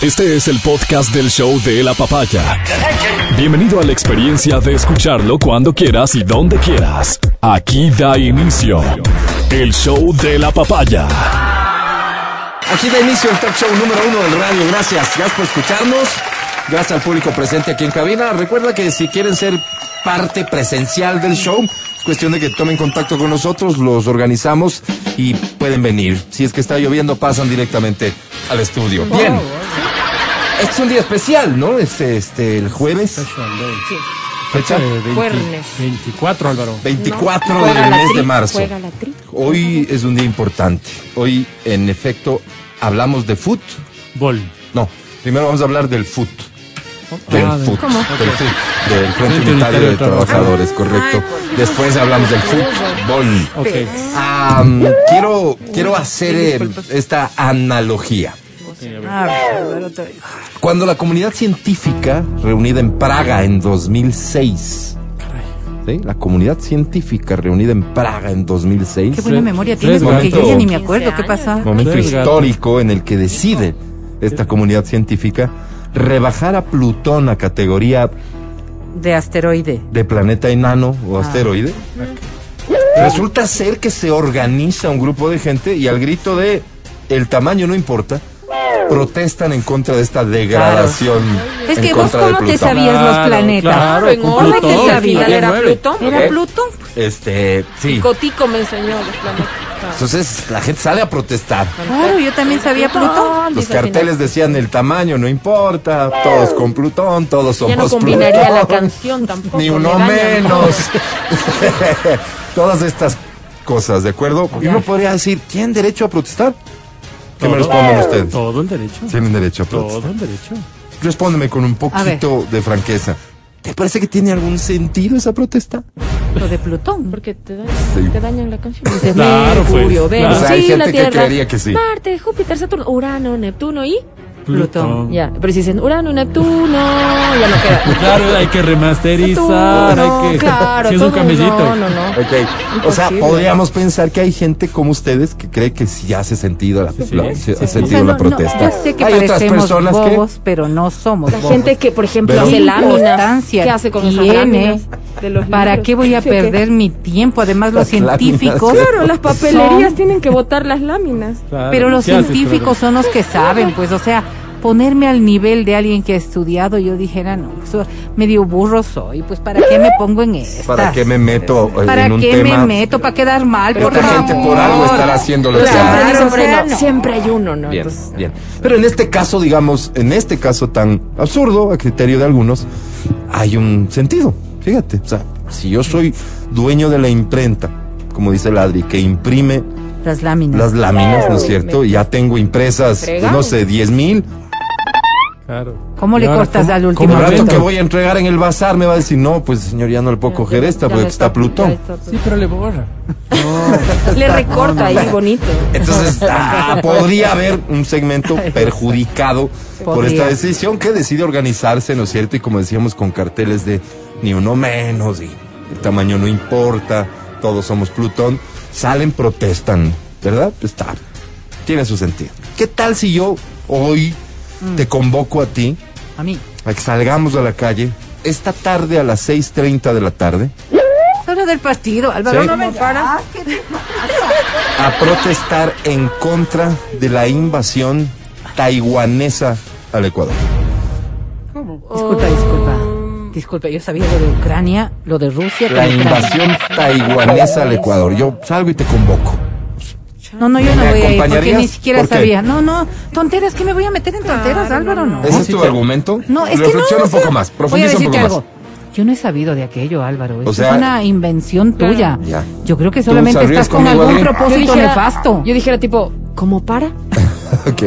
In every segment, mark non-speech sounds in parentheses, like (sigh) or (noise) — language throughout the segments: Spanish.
Este es el podcast del show de la papaya. Bienvenido a la experiencia de escucharlo cuando quieras y donde quieras. Aquí da inicio el show de la papaya. Aquí da inicio el talk show número uno del radio. Gracias, gracias por escucharnos. Gracias al público presente aquí en cabina. Recuerda que si quieren ser parte presencial del show, es cuestión de que tomen contacto con nosotros, los organizamos y pueden venir. Si es que está lloviendo, pasan directamente al estudio. Bien. Este es un día especial, ¿no? Es este el jueves. Fecha 20 Juernes. 24, Álvaro. 24 No, juega del mes de marzo. Hoy es un día importante. Hoy, en efecto, hablamos de foot. Bol. No, primero vamos a hablar del foot. Del Ah, del- foot. ¿Cómo? Del Frente Unitario de Trabajadores, correcto. Después hablamos del fútbol. Ok. Ah, quiero, quiero hacer eh, esta analogía. Cuando la comunidad científica reunida en Praga en 2006, ¿sí? la comunidad científica reunida en Praga en 2006, Qué buena memoria tienes porque yo ya ni me 15 acuerdo qué pasa. momento histórico en el que decide esta comunidad científica rebajar a Plutón a categoría De asteroide. de planeta enano o Ah. asteroide. Resulta ser que se organiza un grupo de gente y al grito de el tamaño no importa, protestan en contra de esta degradación. Es en que vos contra de cómo te Plutón. sabías los Claro, planetas. claro, en orden, final bien era. Plutón. Era. Plutón. Este, sí. Cotico me enseñó los planetas. Entonces la gente sale a protestar. Claro, yo también sabía Plutón. Los carteles decían el tamaño no importa, todos con Plutón, todos somos Ya no combinaría la Plutón. canción tampoco. Ni me uno menos. (laughs) (laughs) Todas estas cosas, ¿de acuerdo? Y uno podría decir, ¿tienen derecho a protestar? ¿Qué me responden ustedes? Todo el derecho. Tienen derecho a protestar. Todo el derecho. Respóndeme con un poquito de franqueza. ¿Te parece que tiene algún sentido esa protesta? Lo de Plutón. Porque te, da- Sí. te dañan la canción. Claro, pues, Mercurio, claro. Venus, O sea, hay sí, gente la que Tierra, creería que sí. Marte, Júpiter, Saturno, Urano, Neptuno y... Plutón. Ya, pero si dicen Urano, Neptuno, ya no queda. (laughs) Claro, hay que remasterizar, Neptuno, hay que... claro. Si es un camellito. No, no, no. Ok. O sea, podríamos pensar que hay gente como ustedes que cree que sí hace sentido la, la- sí hace O sentido sea, la no, no, protesta. yo sé que hay otras personas bobos, pero no somos La bobos. gente que, por ejemplo, hace ¿Qué láminas. ¿Qué hace con esas láminas? De los ¿Para libros? qué voy a (laughs) ¿Sí perder mi tiempo? Además, los Las láminas. científicos. Claro, las papelerías son- tienen que botar las láminas. Claro. Pero los ¿Qué haces, científicos son los que saben, pues, o sea, ponerme al nivel de alguien que ha estudiado, yo dijera, no, so- medio burro soy, pues, ¿para qué me pongo en esto? ¿Para qué me meto eh, ¿Para en un qué tema? me meto? ¿Para quedar mal? Pero por esta gente por algo estará haciendo lo que Pero hace. siempre Claro, o sea, no, no. siempre hay uno, ¿no? Bien, Entonces, bien. Pero en este caso, digamos, en este caso tan absurdo, a criterio de algunos, hay un sentido. Fíjate, o sea, si yo soy dueño de la imprenta, como dice el Adri, que imprime Las láminas. las láminas, ¿no es cierto? Y ya tengo impresas, Fregado. no sé, 10 mil. Claro. ¿Cómo Y le ahora, cortas ¿cómo- al último El rato que voy a entregar en el bazar me va a decir, no, pues señor, ya no le puedo coger ya- esta ya porque no está Plutón. Sí, pero le borra. (laughs) Le recorta ahí bonito. Entonces, (laughs) ah, podría haber un segmento perjudicado por esta decisión que decide organizarse, ¿no es cierto? Y como decíamos, con carteles de ni uno menos y el tamaño no importa, todos somos Plutón, salen, protestan, ¿verdad? Está, tiene su sentido. ¿Qué tal si yo hoy te convoco a ti A mí. a que salgamos a la calle esta tarde a las 6.30 de la tarde Es hora del partido, Álvaro. Sí. no me para. a protestar en contra de la invasión taiwanesa al Ecuador. Disculpa, disculpa. Disculpa, yo sabía lo de Ucrania, lo de Rusia. La invasión taiwanesa al Ecuador. Yo salgo y te convoco. No, no, yo no ¿Me voy a ir porque ni siquiera sabía. No, no, tonteras, ¿qué me voy a meter en tonteras, Álvaro? No. ¿Ese es tu argumento? No, es que no. Un poco más, voy a profundiza un decirte poco algo. más. Yo no he sabido de aquello, Álvaro. Sea, es una invención tuya. Ya. Yo creo que ¿Tú solamente estás con algún propósito nefasto. yo dijera tipo, ¿cómo para? (laughs) Ok.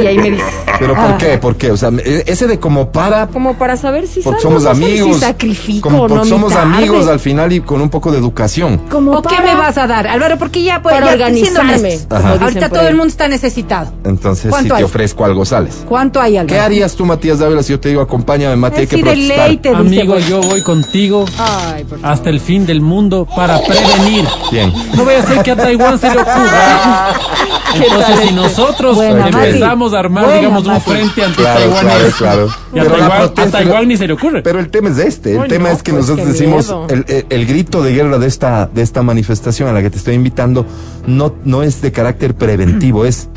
Y ahí me dice, ¿Pero Ah. por qué? ¿Por qué? O sea, e- ese de como para... como para saber si Porque salgo, somos amigos. Si sacrifico como porque no somos amigos al final y con un poco de educación. Como ¿O qué me vas a dar, Álvaro? Porque ya siendo organizarme, Ahorita todo el mundo está necesitado. Entonces, si ¿Cuánto te ofrezco algo, sales. ¿Cuánto hay, Álvaro? ¿Qué harías tú, Matías Dávila, si yo te digo, acompáñame, Mati, hay que Sí, de protestar? ley te dice, Amigo, pues. yo voy contigo Ay, hasta el fin del mundo para prevenir. Bien. No voy a hacer que a Taiwán se le ocurra (laughs) Entonces, si nosotros Buena, empezamos a armar, Buena, digamos, un frente ante Claro, Taiwán, claro, claro. y a Taiwán, a protesta- Taiwán ni se le ocurre. Pero el tema es este, el tema no, es que pues, nosotros decimos, el, el- el grito de guerra de esta, de esta manifestación a la que te estoy invitando no, no es de carácter preventivo, es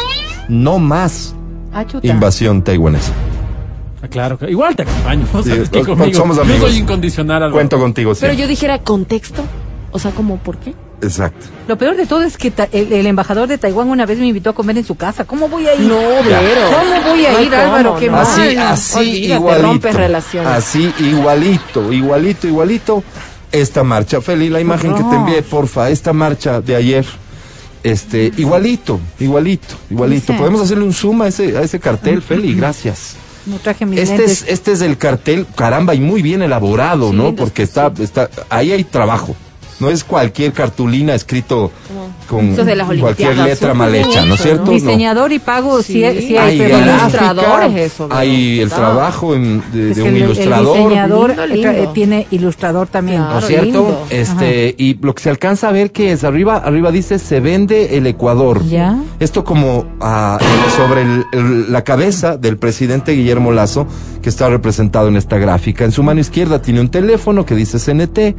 no más Ah, invasión taiwanesa. Ah, Claro, igual te acompaño. (laughs) ¿no? Sí, Sabes que nos- conmigo. somos Yo amigos. soy incondicional. Álvaro. Cuento contigo, sí. Pero yo dijera contexto. O sea, como, ¿por qué? Exacto. Lo peor de todo es que ta- el, el embajador de Taiwán una vez me invitó a comer en su casa. ¿Cómo voy a ir? No, Vero. ¿Cómo voy a No ir, Álvaro? Qué no. mal. Así, así olvídate, igualito. rompes relaciones. Así igualito, igualito, igualito. Esta marcha, Feli, la imagen que te envié, porfa, esta marcha de ayer. Este, igualito, igualito, igualito. Dice. Podemos hacerle un zoom a ese, a ese cartel, Feli, gracias. No traje mis Este lentes. es, este es el cartel, caramba, y muy bien elaborado, Sí, ¿no? Porque está, está, ahí hay trabajo. No es cualquier cartulina escrito con Eso de las cualquier letra mal hecha, ¿no es cierto? Diseñador y pago, sí, Sí. sí hay, hay pero gráfica, ilustradores, eso, ¿verdad? hay el trabajo en- de, un el- ilustrador. El diseñador Lindo, eh, lindo. tra- tiene ilustrador también. ¿no es cierto? lindo. Este, y lo que se alcanza a ver que es arriba, arriba dice se vende el Ecuador. Ya. Esto como ah, sobre el- el- la cabeza del presidente Guillermo Lazo, que está representado en esta gráfica. En su mano izquierda tiene un teléfono que dice CNT.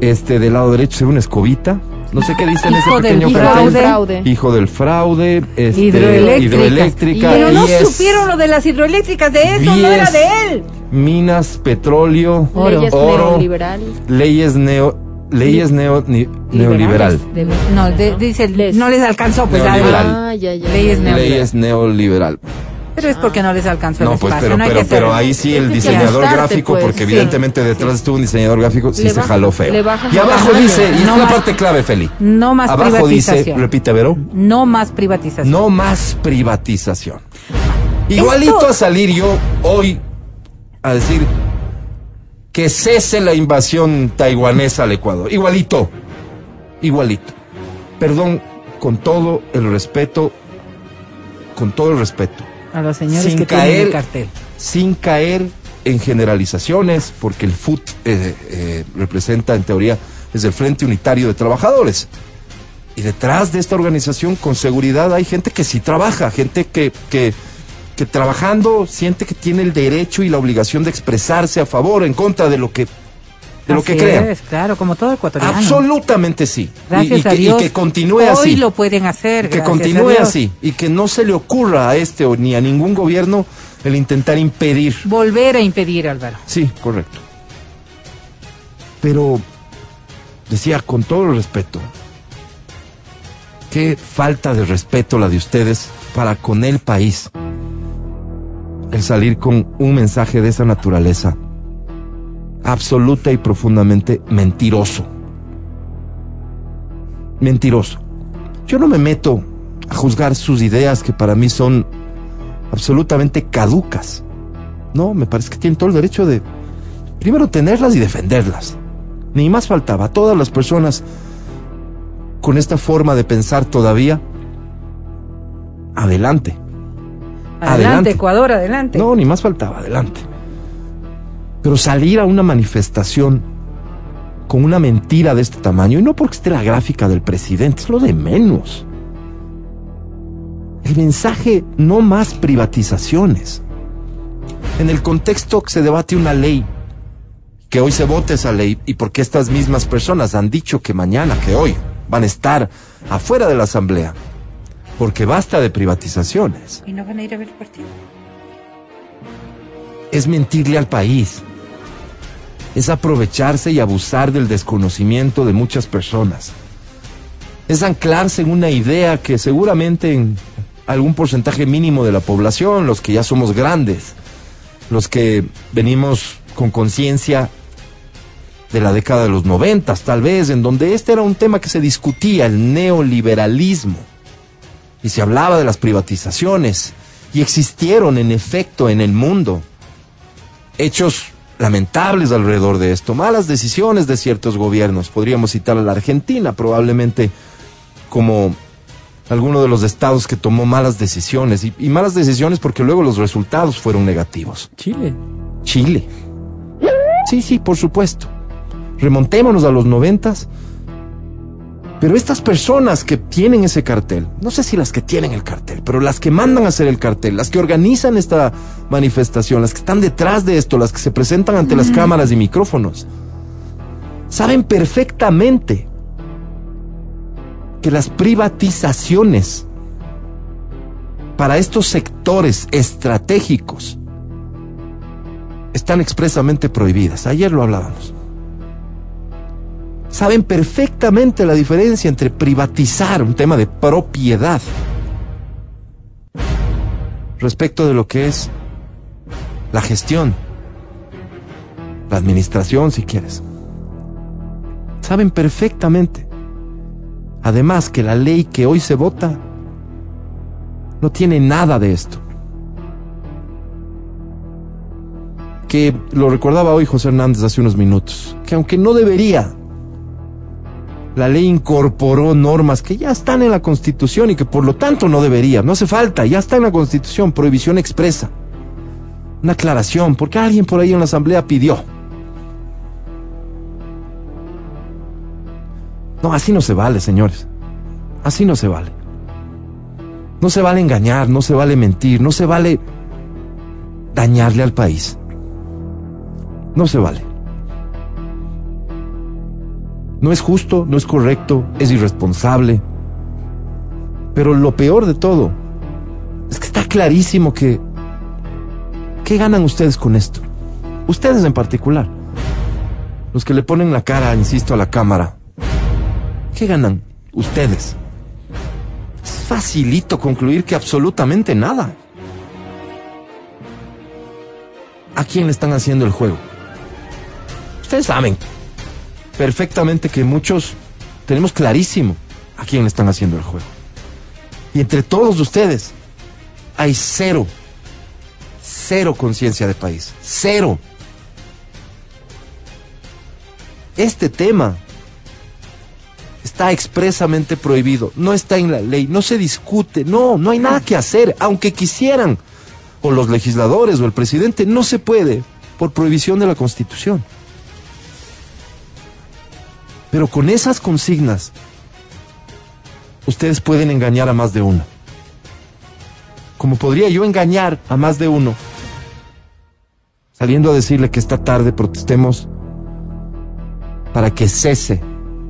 Este, del lado derecho se ve una escobita. No sé qué dice en ese Hijo del pequeño fraude. cartel. Fraude. Hijo del fraude. Este, Hidroeléctrica. hidroeléctrica, Pero no supieron lo de las hidroeléctricas, de eso no era de él. Minas, petróleo, Oro. Leyes oro, neoliberales. leyes neo, leyes neo, ni- neoliberal. De- no, de- dice, Les. no les alcanzó, pues. Neoliberal. algo. Ah, ya, ya. Leyes neoliberal. Leyes neoliberal. Pero es porque no les alcanzó el No, pues, espacio. pero, no pero, ser- pero ahí sí el diseñador gráfico, pues, porque sí. evidentemente detrás estuvo un diseñador gráfico, sí Le se baja- jaló feo. le Y el abajo dice, y No es la más- parte clave, Feli. No más Abajo dice, privatización. repite, Vero, No más privatización. no más privatización. Igualito a salir yo hoy a decir que cese la invasión taiwanesa al Ecuador. Igualito. Igualito. Perdón, con todo el respeto, con todo el respeto, A los señores Sin que caer- tienen el cartel. sin caer en generalizaciones, porque el FUT eh, eh, representa en teoría es el Frente Unitario de Trabajadores. Y detrás de esta organización, con seguridad, hay gente que sí trabaja, gente que, que, que trabajando siente que tiene el derecho y la obligación de expresarse a favor, en contra de lo que, de lo que crean. es, claro, como todo ecuatoriano. Absolutamente sí. Y- Gracias y, que, a y Dios. que continúe Hoy así. lo pueden hacer. que continúe así. Y que no se le ocurra a este o ni a ningún gobierno el intentar impedir Volver a impedir, Álvaro. Sí, correcto. Pero, decía, con todo el respeto, qué falta de respeto la de ustedes para con el país. El salir con un mensaje de esa naturaleza, absoluta y profundamente mentiroso. Mentiroso. Yo no me meto a juzgar sus ideas que para mí son absolutamente caducas. No, me parece que tienen todo el derecho de, primero, tenerlas y defenderlas. Ni más faltaba. Todas las personas con esta forma de pensar todavía, adelante. Adelante, Adelante. Ecuador, adelante. No, ni más faltaba, adelante. Pero salir a una manifestación con una mentira de este tamaño, y no porque esté la gráfica del presidente, es lo de menos. El mensaje, no más privatizaciones. En el contexto que se debate una ley, que hoy se vote esa ley, y porque estas mismas personas han dicho que mañana, que hoy, van a estar afuera de la asamblea, porque basta de privatizaciones ¿Y no van a ir a ver el partido? es mentirle al país. Es aprovecharse y abusar del desconocimiento de muchas personas. Es anclarse en una idea que seguramente en algún porcentaje mínimo de la población, los que ya somos grandes, los que venimos con conciencia de la década de los noventas, tal vez, en donde este era un tema que se discutía, el neoliberalismo, y se hablaba de las privatizaciones, y existieron en efecto en el mundo hechos lamentables alrededor de esto, malas decisiones de ciertos gobiernos. Podríamos citar a la Argentina probablemente como alguno de los estados que tomó malas decisiones y, y malas decisiones porque luego los resultados fueron negativos. Chile. Chile. Sí, sí, por supuesto. Remontémonos a los noventas Pero estas personas que tienen ese cartel, no sé si las que tienen el cartel, pero las que mandan a hacer el cartel, las que organizan esta manifestación, las que están detrás de esto, las que se presentan ante las cámaras y micrófonos, saben perfectamente que las privatizaciones para estos sectores estratégicos están expresamente prohibidas. Ayer lo hablábamos. Saben perfectamente la diferencia entre privatizar un tema de propiedad respecto de lo que es la gestión, la administración, si quieres. Saben perfectamente. Además que la ley que hoy se vota no tiene nada de esto. Que lo recordaba hoy José Hernández hace unos minutos, que aunque no debería, la ley incorporó normas que ya están en la Constitución y que por lo tanto no debería, no hace falta, ya está en la Constitución, prohibición expresa. Una aclaración, porque alguien por ahí en la Asamblea pidió. No, así no se vale, señores. Así no se vale. No se vale engañar, no se vale mentir, no se vale dañarle al país. No se vale. No es justo, no es correcto, es irresponsable. Pero lo peor de todo es que está clarísimo que... ¿Qué ganan ustedes con esto? Ustedes en particular. Los que le ponen la cara, insisto, a la cámara. ¿Qué ganan ustedes? Es facilito concluir que absolutamente nada. ¿A quién le están haciendo el juego? Ustedes saben perfectamente que muchos tenemos clarísimo a quién le están haciendo el juego. Y entre todos ustedes hay cero, cero conciencia de país, cero. Este tema está expresamente prohibido, no está en la ley, no se discute, no, no hay nada que hacer, aunque quisieran, o los legisladores o el presidente, no se puede por prohibición de la Constitución. Pero con esas consignas, ustedes pueden engañar a más de uno. Como podría yo engañar a más de uno, saliendo a decirle que esta tarde protestemos para que cese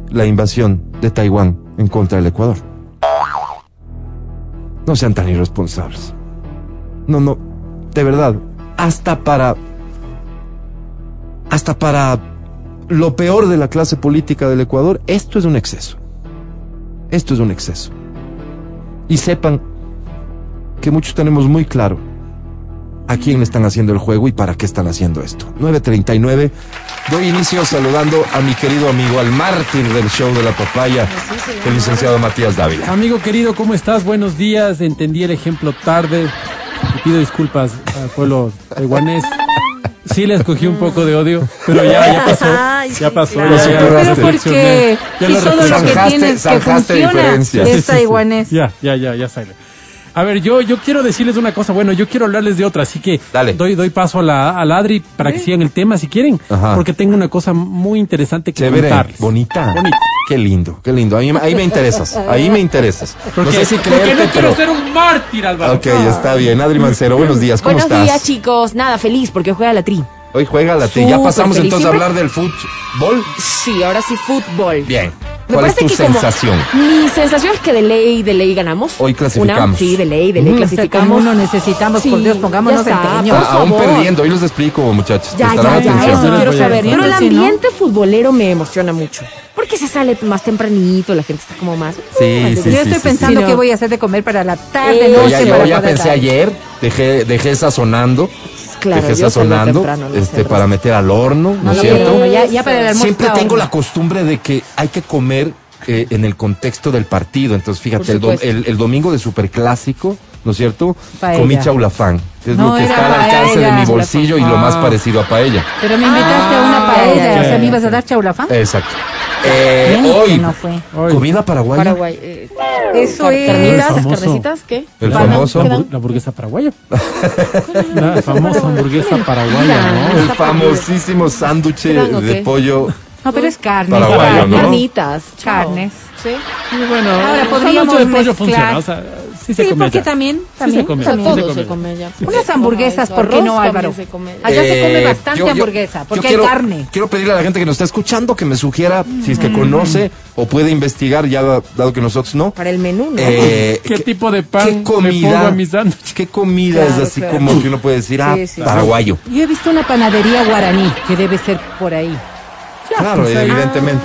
la invasión de Taiwán en contra del Ecuador. No sean tan irresponsables. No, no, de verdad, hasta para... Hasta para lo peor de la clase política del Ecuador, esto es un exceso. Esto es un exceso. Y sepan que muchos tenemos muy claro a quién le están haciendo el juego y para qué están haciendo esto. 939. Doy inicio saludando a mi querido amigo, al mártir del show de la papaya, el licenciado Matías Dávila. Amigo querido, ¿cómo estás? Buenos días. Entendí el ejemplo tarde. Te pido disculpas al pueblo taiwanés. Sí le escogí un poco de odio, pero ya, ya pasó. (laughs) Ay, ya sí, pasó. claro. ya, ya Pero reflexioné. porque Ya si lo solo lo que tienes que funciona es taiwanés. Ya, ya, ya, ya sale. A ver, yo, yo quiero decirles una cosa. Bueno, yo quiero hablarles de otra, así que Dale. doy, doy paso a la, a la Adri para que sigan el tema si quieren, Ajá. porque tengo una cosa muy interesante que Chévere, contarles. bonita. Bonita. Qué lindo, qué lindo. Ahí, ahí me interesas, ahí me interesas. Porque, no sé si porque creerte, no quiero pero... ser un mártir, Álvaro. Ok, está bien. Adri Mancero, (laughs) buenos días, ¿cómo Buenos estás? días, chicos. Nada, feliz porque juega la tri. Hoy juega la T. Ya pasamos feliz. entonces a hablar del fútbol. Sí, ahora sí, fútbol. Bien. Me ¿Cuál es tu que como- sensación? Mi sensación es que de ley, de ley ganamos. Hoy clasificamos. Una, sí, de ley, de ley Mm, clasificamos. uno necesitamos, por Dios, pongámonos por Ah, aún perdiendo, hoy los explico, muchachos. Ya, ya, ya, atención. eso No, quiero saber. no, Pero el sí, ¿no? ambiente futbolero me emociona mucho. Porque se sale más tempranito, la gente está como más. Sí, uh, sí, Yo sí, estoy sí, pensando sí. qué voy a hacer de comer para la tarde, Eh, Yo noche. ya, yo para ya pensé ayer, dejé, dejé sazonando, Claro, sazonando temprano, no este, para meter al horno, ¿no, No, es no, cierto? pero ya, ya para el almuerzo. Siempre está tengo horno. la costumbre de que hay que comer eh, en el contexto del partido. Entonces, fíjate, el, el- el domingo de Superclásico, ¿no es cierto? Paella. Comí chaulafán, que es No, lo que era está al alcance de mi bolsillo y lo más Ah. parecido a paella. Pero me invitaste a una Ah, paella, o sea, me ibas a dar chaulafán. Exacto. Eh, hoy, no fue. Hoy, comida paraguaya. Paraguay. eh, Eso es. Famoso. carnecitas, ¿qué? El famoso. la, hamburguesa paraguaya. (laughs) la famosa hamburguesa paraguaya, El ¿no? famosísimo sándwich ¿Qué dan o de pollo No, pero es carne. Paraguayo. ¿no? Carnitas. Carnes. Sí. Y bueno, Ahora el podríamos de pollo mezclar. funciona, o sea, sí se Sí, come porque allá. también, Sí también, se come, O sea, también. todo se se come. allá. Unas hamburguesas, ¿por qué no, también Álvaro? se come allá. Allá se come Eh, bastante yo- yo- hamburguesa, porque quiero- hay carne. Quiero pedirle a la gente que nos está escuchando que me sugiera, si es que conoce o puede investigar, ya da- dado que nosotros no. Para el menú, ¿no? eh, ¿Qué tipo de pan ¿Qué pongo comida? a sándwich? ¿Qué comida Claro, es así claro. como que uno puede decir, ah, Sí, sí. paraguayo? Yo he visto una panadería guaraní que debe ser por ahí. Claro, pues ahí- evidentemente.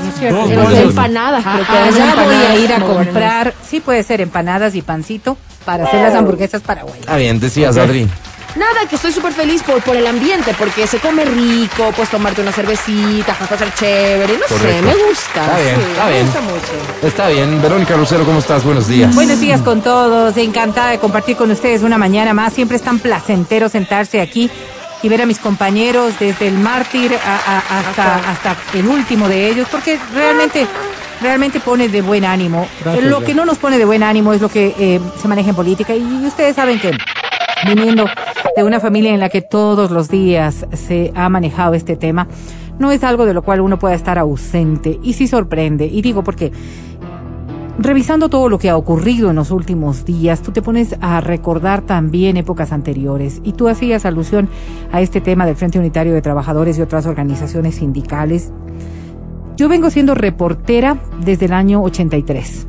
empanadas, Ah, hay allá voy a ir a comprar, sí puede ser empanadas y pancito para hacer las hamburguesas paraguayas. Ah, bien, decías, Adri. Nada, que estoy súper feliz por, por el ambiente, porque se come rico, puedes tomarte una cervecita, pasar chévere, no sé, me gusta. Está bien, sí, está me bien. gusta mucho. Está bien. Verónica Lucero, ¿cómo estás? Buenos días. Buenos días con todos, encantada de compartir con ustedes una mañana más. Siempre es tan placentero sentarse aquí y ver a mis compañeros desde el mártir a- a- hasta, hasta el último de ellos, porque realmente, realmente pone de buen ánimo. Gracias, lo que no nos pone de buen ánimo es lo que eh, se maneja en política y ustedes saben que viniendo de una familia en la que todos los días se ha manejado este tema, no es algo de lo cual uno pueda estar ausente y sí sorprende. Y digo porque revisando todo lo que ha ocurrido en los últimos días, tú te pones a recordar también épocas anteriores y tú hacías alusión a este tema del Frente Unitario de Trabajadores y otras organizaciones sindicales. Yo vengo siendo reportera desde el año 83.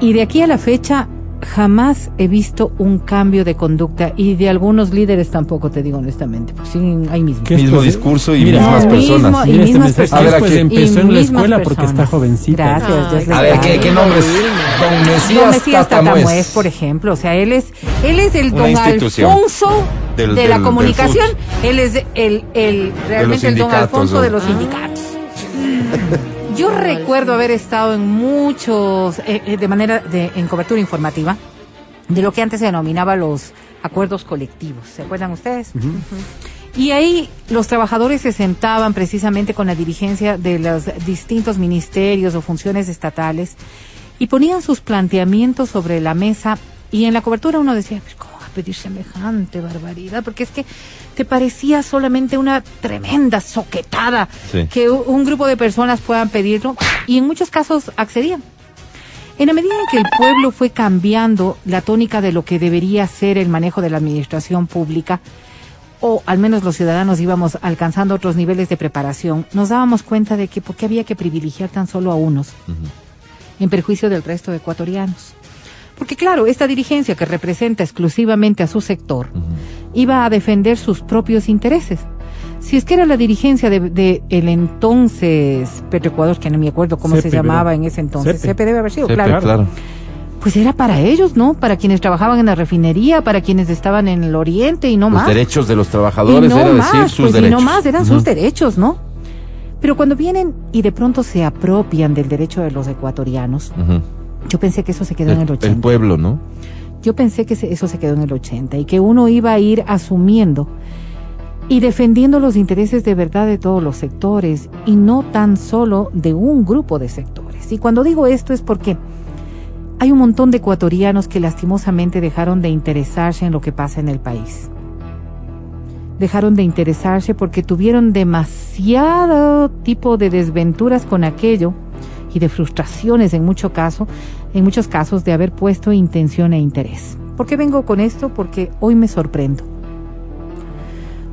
Y de aquí a la fecha jamás he visto un cambio de conducta y de algunos líderes tampoco, te digo honestamente, pues siguen ahí mismo. ¿Qué Mismo discurso y Mira, mismas personas. mismo- y Mira, este mismas mensaje A ver, pues empezó Y en la escuela porque está personas. jovencita. Gracias, le A ver. ¿qué, qué nombre es? Don Mesías, Don Mesías Tatamuez. Tatamuez, por ejemplo. O sea, él es, él es el don. Alfonso Del- de del- la del comunicación. fut. Él es el, el realmente el don Alfonso ¿no? de los sindicatos. Yo recuerdo haber estado en muchos, eh, eh, de manera de, en cobertura informativa, de lo que antes se denominaba los acuerdos colectivos. ¿Se acuerdan ustedes? Y ahí los trabajadores se sentaban precisamente con la dirigencia de los distintos ministerios o funciones estatales y ponían sus planteamientos sobre la mesa y en la cobertura uno decía, "Pero ¿cómo pedir semejante barbaridad? Porque es que te parecía solamente una tremenda soquetada Sí. que un grupo de personas puedan pedirlo y en muchos casos accedían. En la medida en que el pueblo fue cambiando la tónica de lo que debería ser el manejo de la administración pública, o al menos los ciudadanos íbamos alcanzando otros niveles de preparación, nos dábamos cuenta de que por qué había que privilegiar tan solo a unos, en perjuicio del resto de ecuatorianos. Porque claro, esta dirigencia que representa exclusivamente a su sector, iba a defender sus propios intereses. Si es que era la dirigencia de, de el entonces Petroecuador, que no me acuerdo cómo se CEPE, llamaba en ese entonces, CEPE. CEPE debe haber sido, Sepe, claro claro. pues era para ellos, ¿no? Para quienes trabajaban en la refinería, para quienes estaban en el oriente y no Los más. derechos de los y trabajadores no era más, decir sus pues, y derechos. no más, eran sus derechos, ¿no? Pero cuando vienen y de pronto se apropian del derecho de los ecuatorianos, Ujú. Yo pensé que eso se quedó en el El, 80. el pueblo, ¿no? Yo pensé que eso se quedó en el 80 y que uno iba a ir asumiendo y defendiendo los intereses de verdad de todos los sectores y no tan solo de un grupo de sectores. Y cuando digo esto es porque hay un montón de ecuatorianos que lastimosamente dejaron de interesarse en lo que pasa en el país. Dejaron de interesarse porque tuvieron demasiado tipo de desventuras con aquello y de frustraciones en mucho caso, en muchos casos de haber puesto intención e interés. ¿Por qué vengo con esto? Porque hoy me sorprendo.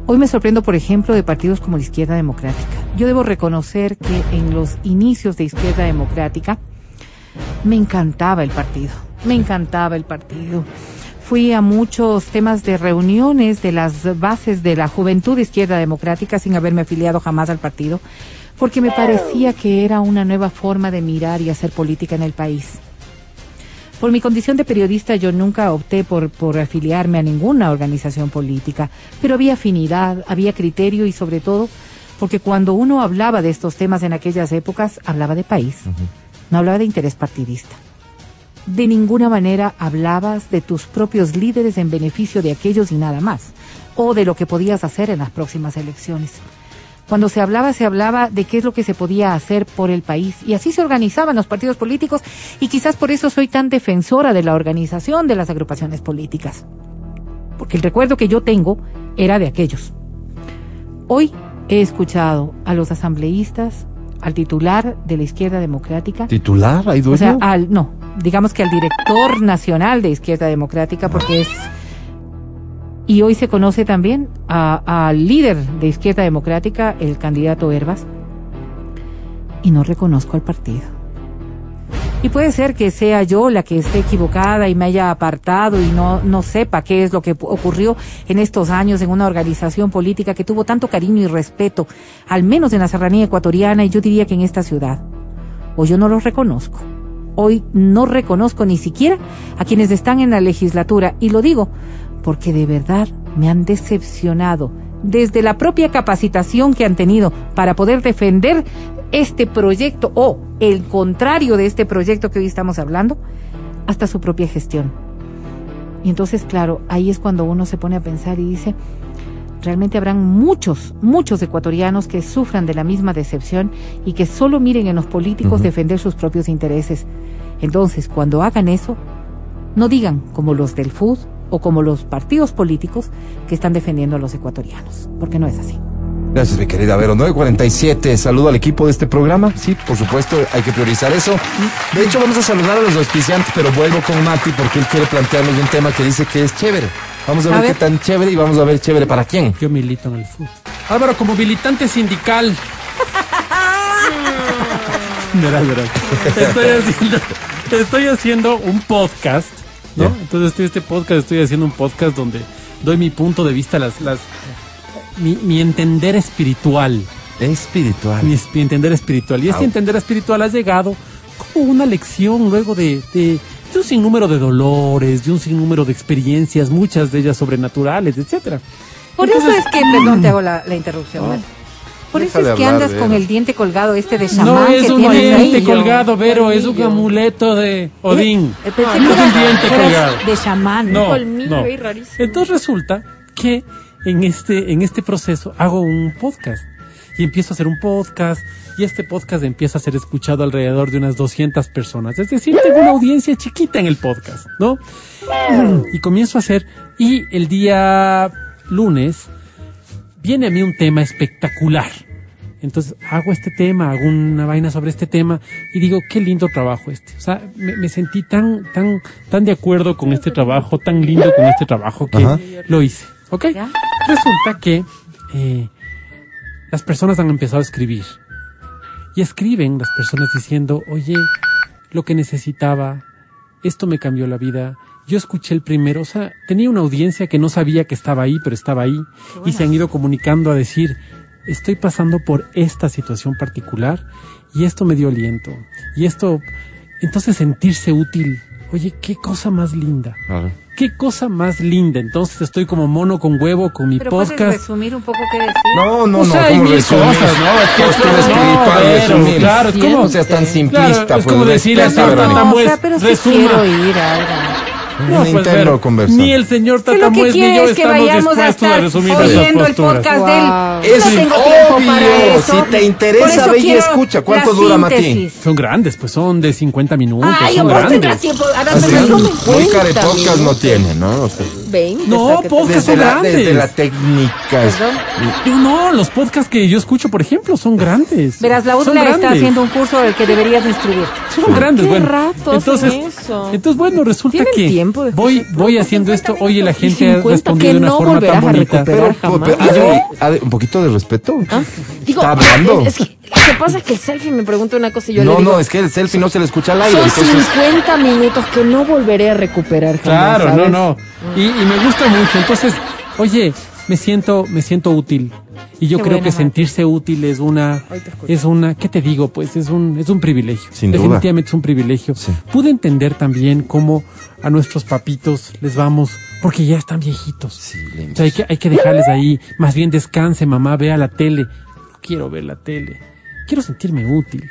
Hoy me sorprendo, por ejemplo, de partidos como la Izquierda Democrática. Yo debo reconocer que en los inicios de Izquierda Democrática me encantaba el partido, me encantaba el partido. Fui a muchos temas de reuniones de las bases de la juventud Izquierda Democrática sin haberme afiliado jamás al partido, porque me parecía que era una nueva forma de mirar y hacer política en el país. Por mi condición de periodista yo nunca opté por, por afiliarme a ninguna organización política, pero había afinidad, había criterio y sobre todo porque cuando uno hablaba de estos temas en aquellas épocas, hablaba de país, no hablaba de interés partidista. De ninguna manera hablabas de tus propios líderes en beneficio de aquellos y nada más, o de lo que podías hacer en las próximas elecciones. Cuando se hablaba, se hablaba de qué es lo que se podía hacer por el país. Y así se organizaban los partidos políticos y quizás por eso soy tan defensora de la organización de las agrupaciones políticas. Porque el recuerdo que yo tengo era de aquellos. Hoy he escuchado a los asambleístas, al titular de la izquierda democrática, ¿Titular? ¿Hay dueño? o sea, al, no, digamos que al director nacional de izquierda democrática, porque es, y hoy se conoce también al líder de izquierda democrática, el candidato Herbas, y no reconozco al partido. Y puede ser que sea yo la que esté equivocada y me haya apartado y no, no sepa qué es lo que ocurrió en estos años en una organización política que tuvo tanto cariño y respeto, al menos en la serranía ecuatoriana y yo diría que en esta ciudad. O yo no los reconozco. Hoy no reconozco ni siquiera a quienes están en la legislatura y lo digo porque de verdad me han decepcionado desde la propia capacitación que han tenido para poder defender este proyecto o el contrario de este proyecto que hoy estamos hablando, hasta su propia gestión. Y entonces, claro, ahí es cuando uno se pone a pensar y dice, realmente habrán muchos, muchos ecuatorianos que sufran de la misma decepción y que solo miren en los políticos defender sus propios intereses. Entonces, cuando hagan eso, no digan como los del FUD o como los partidos políticos que están defendiendo a los ecuatorianos, porque no es así. Gracias, mi querida Vero. 947, saludo al equipo de este programa. Sí, por supuesto, hay que priorizar eso. De hecho, vamos a saludar a los auspiciantes, pero vuelvo con Mati porque él quiere plantearnos un tema que dice que es chévere. Vamos a ver, A ver. qué tan chévere y vamos a ver chévere para quién. Yo milito en el fútbol. Álvaro, como militante sindical. (laughs) verás, verás. Estoy haciendo, estoy haciendo un podcast, Entonces, estoy, este podcast, estoy haciendo un podcast donde doy mi punto de vista, las, las, mi, mi entender espiritual. Espiritual. Mi, entender espiritual. Y este Au. entender espiritual ha llegado como una lección luego de, de, de un sinnúmero de dolores, de un sinnúmero de experiencias, muchas de ellas sobrenaturales, etcétera. Por eso es que, perdón, te hago la, la interrupción. No. Mati. Por eso es que andas con el diente colgado este de chamán No es que un tienes diente ahí. colgado, Vero, es un amuleto de Odín. Eh, pensé No que es un diente colgado. de chamán. No, colmillo no. ahí rarísimo. Entonces resulta que en este, en este proceso hago un podcast. Y empiezo a hacer un podcast. Y este podcast empieza a ser escuchado alrededor de unas 200 personas. Es decir, tengo una audiencia chiquita en el podcast, ¿no? (clears throat) Y comienzo a hacer. Y el día lunes viene a mí un tema espectacular. Entonces hago este tema, hago una vaina sobre este tema y digo, qué lindo trabajo este. O sea, me, me sentí tan, tan, tan de acuerdo con este trabajo, tan lindo con este trabajo que Ajá. lo hice. ¿Ok? ¿Ya? Resulta que eh, las personas han empezado a escribir. Y escriben las personas diciendo, oye, lo que necesitaba, esto me cambió la vida. Yo escuché el primero, o sea, tenía una audiencia que no sabía que estaba ahí, pero estaba ahí. Y se han ido comunicando a decir, estoy pasando por esta situación particular y esto me dio aliento. Y esto, entonces sentirse útil. Oye, qué cosa más linda. Qué cosa más linda. Entonces estoy como mono con huevo con mi Pero puedes podcast. resumir un poco qué decir. No, no, O no, sea, hay ¿cómo mil cosas, ¿no? Es que no, espiritual, pero, resumir. claro, es como- No seas tan simplista, Claro, es pues, como respeta, señor Verónica. No, o sea, pero sí resuma. quiero ir. No, Un pues, interno ver, conversa. Ni el señor Que lo que Tatamuez ni yo quiere es que estamos vayamos a dispuestos a estar resumir nuestras oyendo el podcast Wow. de él. Es no tengo tiempo obvio, para eso. si te interesa, eso ve y escucha. ¿Cuánto dura, Mati? Son grandes, pues son de 50 minutos, Ay, son grandes. tiempo. Ahora Así, me muy care 50 podcast no tiene, ¿no? O sea, 20. No, hasta que te- podcast desde, son la, grandes. desde la técnica. Perdón. No, no, los podcasts que yo escucho, por ejemplo, son grandes. Verás, la UDLA está haciendo un curso del que deberías inscribir. Son grandes, qué bueno. rato hacen entonces, eso? entonces bueno, resulta que tiempo voy, voy haciendo esto. Oye, la gente ha 50 respondido que de una no forma tan bonita. Pero, jamás. pero, un poquito de respeto. Digo, Está hablando. Es que, lo que pasa es que el selfie me pregunta una cosa y yo no, le digo, no, es que el selfie no se le escucha al aire. son Entonces, 50 minutos que no volveré a recuperar jamás, Claro, no, ¿sabes? no. Y, y me gusta mucho. Entonces, oye, me siento, me siento útil. Y yo Qué creo buena, que Marta. sentirse útil es una, es una, ¿qué te digo? Pues es un, es un privilegio. Sin duda. Definitivamente es un privilegio. Sí. Pude entender también cómo a nuestros papitos les vamos, porque ya están viejitos. Sí, O sea, hay que, hay que dejarles ahí. Más bien descanse, mamá, vea la tele. No quiero ver la tele. Quiero sentirme útil.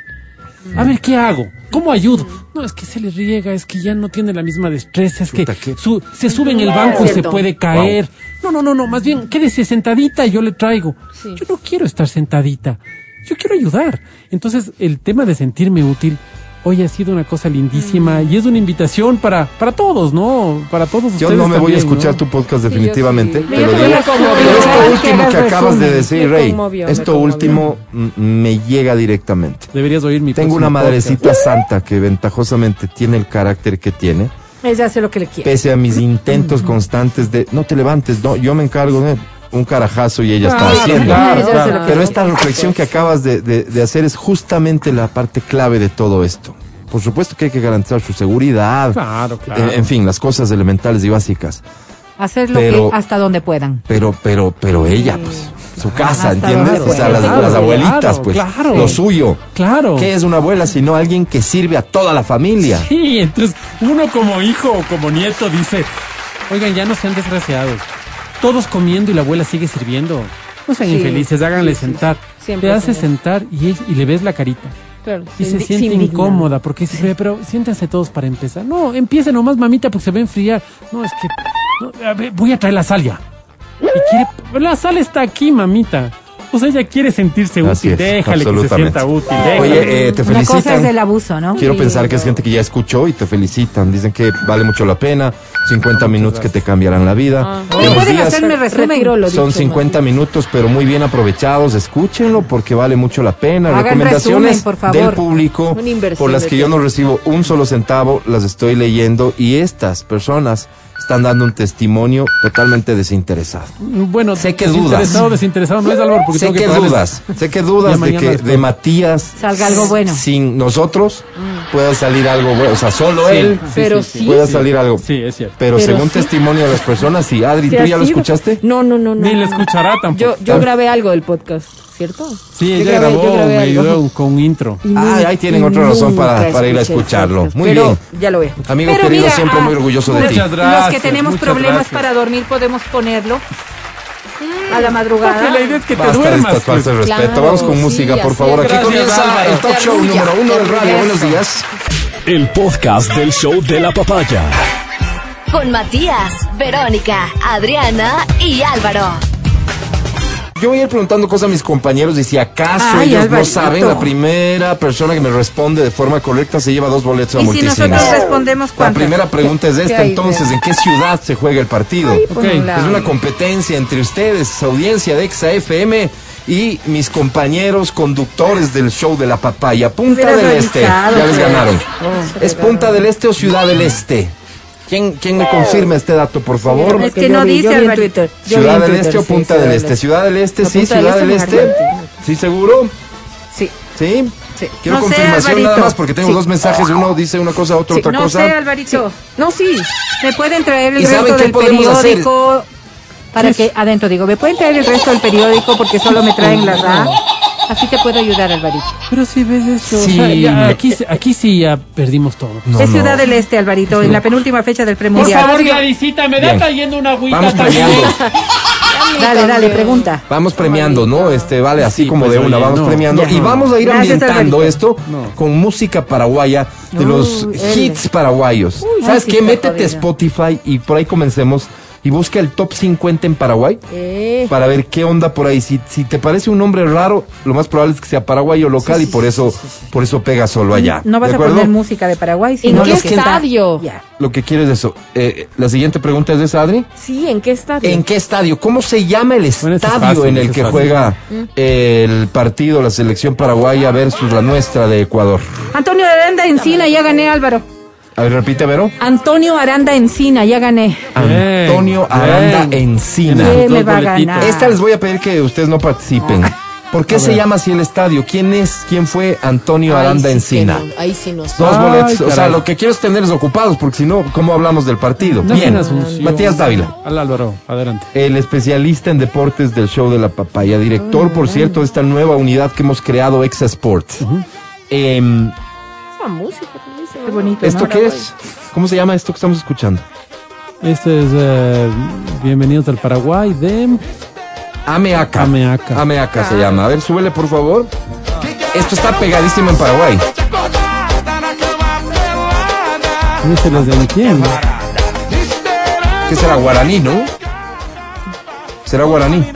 A ver, ¿qué hago? ¿Cómo ayudo? No, es que se le riega, es que ya no tiene la misma destreza, es que su- se sube en el banco y se puede caer. No, no, no, no, más bien quédese sentadita y yo le traigo. Yo no quiero estar sentadita, yo quiero ayudar. Entonces, el tema de sentirme útil, Hoy ha sido una cosa lindísima y es una invitación para, para todos, ¿no? Para todos Yo ustedes no me voy a escuchar ¿no? tu podcast yo definitivamente, sí. te lo digo. esto Que último que acabas de decir, Me Rey, conmovió, esto último mm, me llega directamente. Deberías oír mi Tengo una podcast. madrecita santa que ventajosamente tiene el carácter que tiene, Ella hace lo que le quiere. pese a mis intentos constantes de no te levantes, no, yo me encargo de un carajazo y ella está haciendo. claro, claro. Pero esta reflexión que acabas de, de- de hacer es justamente la parte clave de todo esto. Por supuesto que hay que garantizar su seguridad, Claro, claro. en, en fin, las cosas elementales y básicas. Hacer lo Pero- que hasta donde puedan. Pero, pero, pero ella, pues, su casa, ¿entiendes? O sea, las, Claro, las abuelitas, claro, pues, claro. lo suyo. Claro. ¿Qué es una abuela sino alguien que sirve a toda la familia? Sí, entonces uno como hijo o como nieto dice, oigan, ya no sean desgraciados. Todos comiendo y la abuela sigue sirviendo. No sean Sí, infelices, háganle sí, sentar. Siempre, Te hace señor. sentar y, y le ves la carita. Claro. Y se siente incómoda porque dice, "Pero- pero siéntense todos para empezar. No, empiece nomás, mamita, porque se va a enfriar. No, es que no, a ver, voy a traer la sal ya. Y quiere, la sal está aquí, mamita. Sea, ella quiere sentirse Así útil. es, Déjale que se sienta útil. déjale. Oye, eh, te Una cosa es felicitan. el abuso, ¿no? Quiero Sí, pensar que es gente que ya escuchó y te felicitan. Dicen que vale mucho la pena. 50 minutos que te cambiarán la vida. Ah. Oye, pueden días. hacerme resumen. Lo Son dicho, 50 minutos, pero muy bien aprovechados. Escúchenlo porque vale mucho la pena. Hagan Recomendaciones resumen, por favor. del público por las que yo no recibo un solo centavo, las estoy leyendo y estas personas están dando un testimonio totalmente desinteresado. Bueno, Sé que desinteresado, dudas. desinteresado no es Álvaro, porque Sé tengo que, que dudas, sé que dudas de que de Matías Salga algo bueno. sin nosotros pueda salir algo bueno, o sea, solo Sí, él sí, Pero sí, sí. pueda salir algo. Sí, es cierto. Pero, Pero según sí. testimonio de las personas, sí. Adri, ¿tú ya lo escuchaste? No, no, no, no. Ni le escuchará tampoco. Yo, yo grabé algo del podcast, ¿cierto? Sí, Yo ella grabé- grabó, grabé me algo. ayudó con un intro. Ah, ahí tienen otra razón para- para ir a escucharlo. Muy pero bien. ya lo veo. Amigo Pero querido, mira, siempre ah, muy orgulloso de ti. Los que tenemos problemas gracias. para dormir podemos ponerlo a la madrugada. Porque la idea es que te Basta duermas. estas faltas de pues. respeto. Claro, Vamos con sí, música, por favor. Aquí Gracias, comienza Álvaro. el talk show número uno del radio. Buenos días. El podcast del show de la papaya. Con Matías, Verónica, Adriana y Álvaro. Yo voy a ir preguntando cosas a mis compañeros y si acaso Ay, ellos Alvarito. no saben, la primera persona que me responde de forma correcta se lleva dos boletos a Y si multicines. nosotros respondemos La primera pregunta es ¿Qué esta, entonces? ¿en qué ciudad se juega el partido? Es una competencia entre ustedes, audiencia de Exa FM y mis compañeros conductores del show de la papaya. Punta del Este. Ya les ganaron. ¿Es Punta del Este o Ciudad del Este? ¿Quién, quién me confirma este dato, por favor? Es que no dice, yo vi en. Twitter. Vi ¿Ciudad del Este o Punta del del Este? Ciudad del Este, No, sí, del Ciudad del Este es Este. ¿Sí, seguro? Sí. ¿Sí? Sí. Quiero No sé, confirmación nada más porque tengo Sí. dos mensajes. Uno dice una cosa, otro Sí, otra No cosa. sé, Alvarito. No, sí. ¿Me pueden traer el ¿Y saben resto del hacer? periódico? Para que, adentro digo, ¿me pueden traer el resto del periódico porque solo me traen la RA? Así te puedo ayudar, Alvarito. Pero si ves esto, Sí. o sea, ya aquí, aquí sí ya perdimos todo. No, es no. Ciudad del Este, Alvarito, en la penúltima fecha del premundial. Gladysita, me Bien. cayendo una agüita Vamos premiando. (laughs) Dale, dale, pregunta. Vamos premiando, ¿no? Este, vale, así Sí, como pues, de una, oye, vamos no. premiando. Ya. Y vamos a ir Gracias, ambientando Alvarito. esto No. con música paraguaya de Uy, los él. hits paraguayos. ¿Sabes ay, sí qué? Métete a. Spotify y por ahí comencemos y busca el top 50 en Paraguay Eh, para ver qué onda por ahí. Si, si te parece un nombre raro, lo más probable es que sea paraguayo local y por eso por eso pega solo allá. No vas ¿De a acuerdo? poner música de Paraguay, ¿En sino qué lo que está- estadio? Lo que quieres es eso. Eh, la siguiente pregunta es de esa, Adri. sí, ¿en qué estadio? ¿En qué estadio? ¿Cómo se llama el Bueno, ese es estadio fácil, en el ese que fácil. juega el partido, la selección paraguaya versus la nuestra de Ecuador? Antonio Aranda Encina, ya gané, Álvaro. A ver, repite, Vero. Antonio Aranda Encina, ya gané. Bien, Antonio Aranda bien. Encina. Tienes ¿Qué tus me dos va a boletitos. ganar? Esta les voy a pedir que ustedes no participen. ¿Por qué se llama así el estadio? ¿Quién es? ¿Quién fue Antonio Ahí Aranda sí Encina? no, ahí sí nos Dos Ay, boletos. O sea, lo que quiero es tenerlos ocupados, porque si no, ¿cómo hablamos del partido? No Bien. Matías Dávila. Al Álvaro, adelante. el especialista en deportes del show de la papaya, director, por cierto, de esta nueva unidad que hemos creado, Exa Sports. Em, Esa música, Qué bonito, ¿Esto ¿no? qué es? ¿Cómo se llama esto que estamos escuchando? Este es eh, Bienvenidos al Paraguay de Ameaca. Ameaca. Ameaca se llama. A ver, súbele, por favor. Esto está pegadísimo en Paraguay. No se les entiende. ¿Qué será? Guaraní, ¿no? ¿Será guaraní?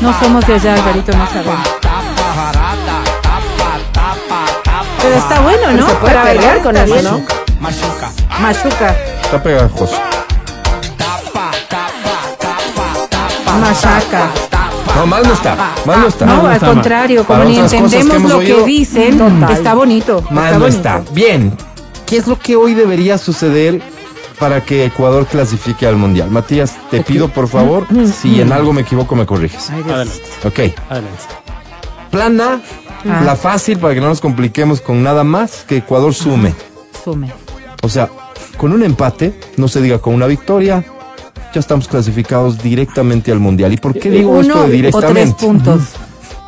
No somos de allá, Alvarito, no sabemos. Pero está bueno, ¿no? Para pelear bailar con eso, ¿no? bueno. Machuca. Está pegajoso. Machaca. No, mal no está. Mal no está. No, al está mal. contrario, como Para ni entendemos lo oído, que dicen, está bonito. Mal está no bonito. está. Bien. ¿Qué es lo que hoy debería suceder para que Ecuador clasifique al Mundial? Matías, te pido por favor, si en algo me equivoco me corriges. Adelante, Ok. adelante. Plan A, Ah. la fácil para que no nos compliquemos con nada más, que Ecuador sume. Sume. O sea, con un empate, no se diga con una victoria, ya estamos clasificados directamente al Mundial. ¿Y por qué digo Uno esto de o tres directamente? puntos.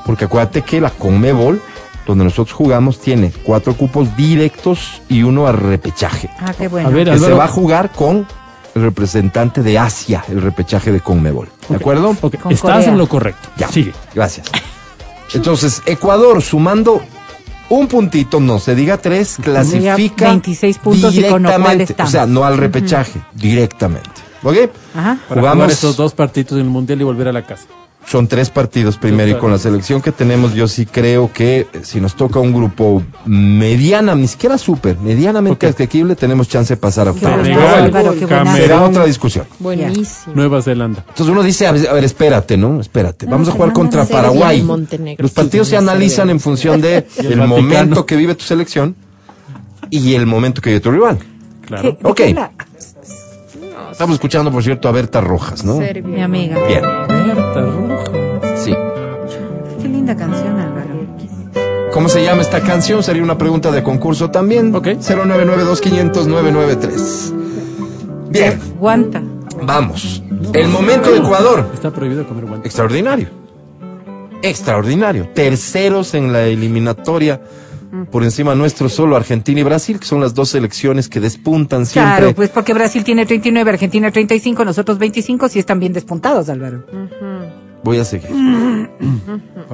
Porque acuérdate que la Conmebol, donde nosotros jugamos, tiene cuatro cupos directos y uno a repechaje. Ah, qué bueno. A ver, Que se va a jugar con el representante de Asia, el repechaje de Conmebol. ¿De acuerdo? ok, Con Estás Corea. en lo correcto. Ya. Sigue. Gracias. Entonces, Ecuador sumando un puntito, no se diga tres, clasifica 26 puntos y con lo cual directamente. O sea, no al repechaje, directamente. ¿Ok? Ajá. Para Jugamos- jugar estos dos partidos en el Mundial y volver a la casa. Son tres partidos primero y con la selección que tenemos yo sí creo que eh, si nos toca un grupo mediana, ni siquiera súper, medianamente Ok. asequible, tenemos chance de pasar a octavos. será otra discusión. Buenísimo. Nueva Zelanda. Entonces uno dice, a ver, a ver, espérate, ¿no? Espérate. Vamos a jugar contra Paraguay. Los partidos se analizan en función de (laughs) el momento que vive tu selección y el momento que vive tu rival. Claro. ¿Qué- de Ok. Estamos escuchando, por cierto, a Berta Rojas, ¿no? Mi amiga. Bien, Berta Roja. sí. Qué linda canción, Álvaro. ¿Cómo se llama esta canción? Sería una pregunta de concurso también. Ok. 0992500 Bien, Guanta. vamos. El momento de Ecuador. Está prohibido comer guantes. Extraordinario. Extraordinario. Terceros en la eliminatoria. Por encima nuestro solo Argentina y Brasil, que son las dos selecciones que despuntan siempre. Claro, pues porque Brasil tiene 39, Argentina 35, nosotros 25, sí están bien despuntados, Álvaro. Voy a seguir.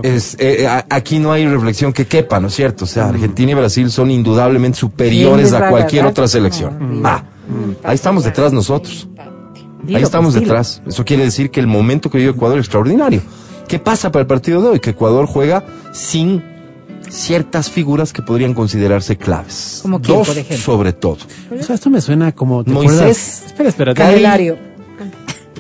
Es, eh, a- aquí no hay reflexión que quepa, ¿no es cierto? O sea, Argentina y Brasil son indudablemente superiores a cualquier otra selección. Ah, ahí estamos detrás nosotros. Ahí estamos pues, detrás. Eso quiere decir que el momento que vive Ecuador es extraordinario. ¿Qué pasa para el partido de hoy? Que Ecuador juega sin ciertas figuras que podrían considerarse claves. ¿Como quién, Dos por ejemplo? sobre todo. O sea, esto me suena como. ¿te Moisés. acuerdas? Espera, espera. Candelario.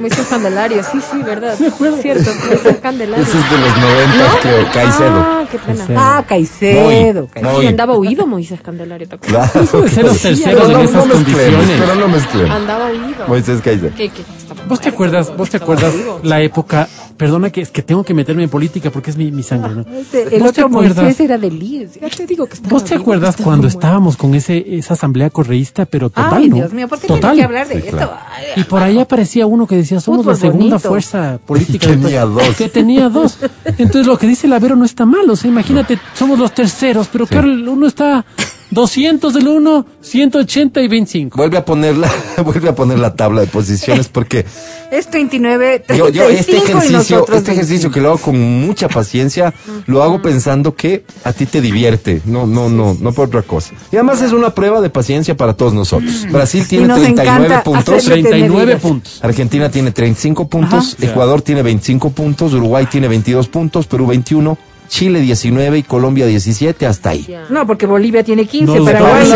Moisés Candelario, sí, sí, verdad. Cierto, Moisés Candelario. Ese es de los 90, creo. Caicedo. Ah, qué pena. Caicedo. Ah, Caicedo. Muy, Caicedo. muy. Andaba huido Moisés Candelario, ¿te acuerdas? Claro. de ser los terceros Pero en no- esas no condiciones. Pero no mezclemos. Andaba huido. Moisés Caicedo. ¿Qué, qué? ¿Vos te acuerdas, vos te acuerdas la época, perdona que es que tengo que meterme en política porque es mi, mi sangre, ¿no? Ese- El ¿Vos te otro acuerdas? Moisés era de Líes. Ya te digo que ¿Vos te vivo, acuerdas cuando muerto. estábamos con ese esa asamblea correísta, pero total, Ay, ¿no? Dios mío, ¿por qué que hablar de Sí, esto? Y por ahí aparecía uno que decía, somos Fútbol la segunda bonito. fuerza (laughs) política. Y del tenía país". dos. Que tenía dos. (laughs) Entonces lo que dice Lavero no está mal. O sea, imagínate, somos los terceros, pero claro, el uno está 200 del uno, 180 y 25. Vuelve a poner la, (laughs) vuelve a poner la tabla de posiciones porque Es 39, 35 yo, yo este y ejercicio, nosotros este ejercicio 25. que lo hago con mucha paciencia, lo hago pensando que a ti te divierte, no, no, no, no por otra cosa. Y además es una prueba de paciencia para todos nosotros. Brasil tiene nos 39 encanta puntos, hacerle 39 medidas. puntos. Argentina tiene 35 puntos, Ajá. Ecuador tiene 25 puntos, Uruguay tiene 22 puntos, Perú 21, Chile 19 y Colombia 17, hasta ahí. No, porque Bolivia tiene 15, Nos Paraguay es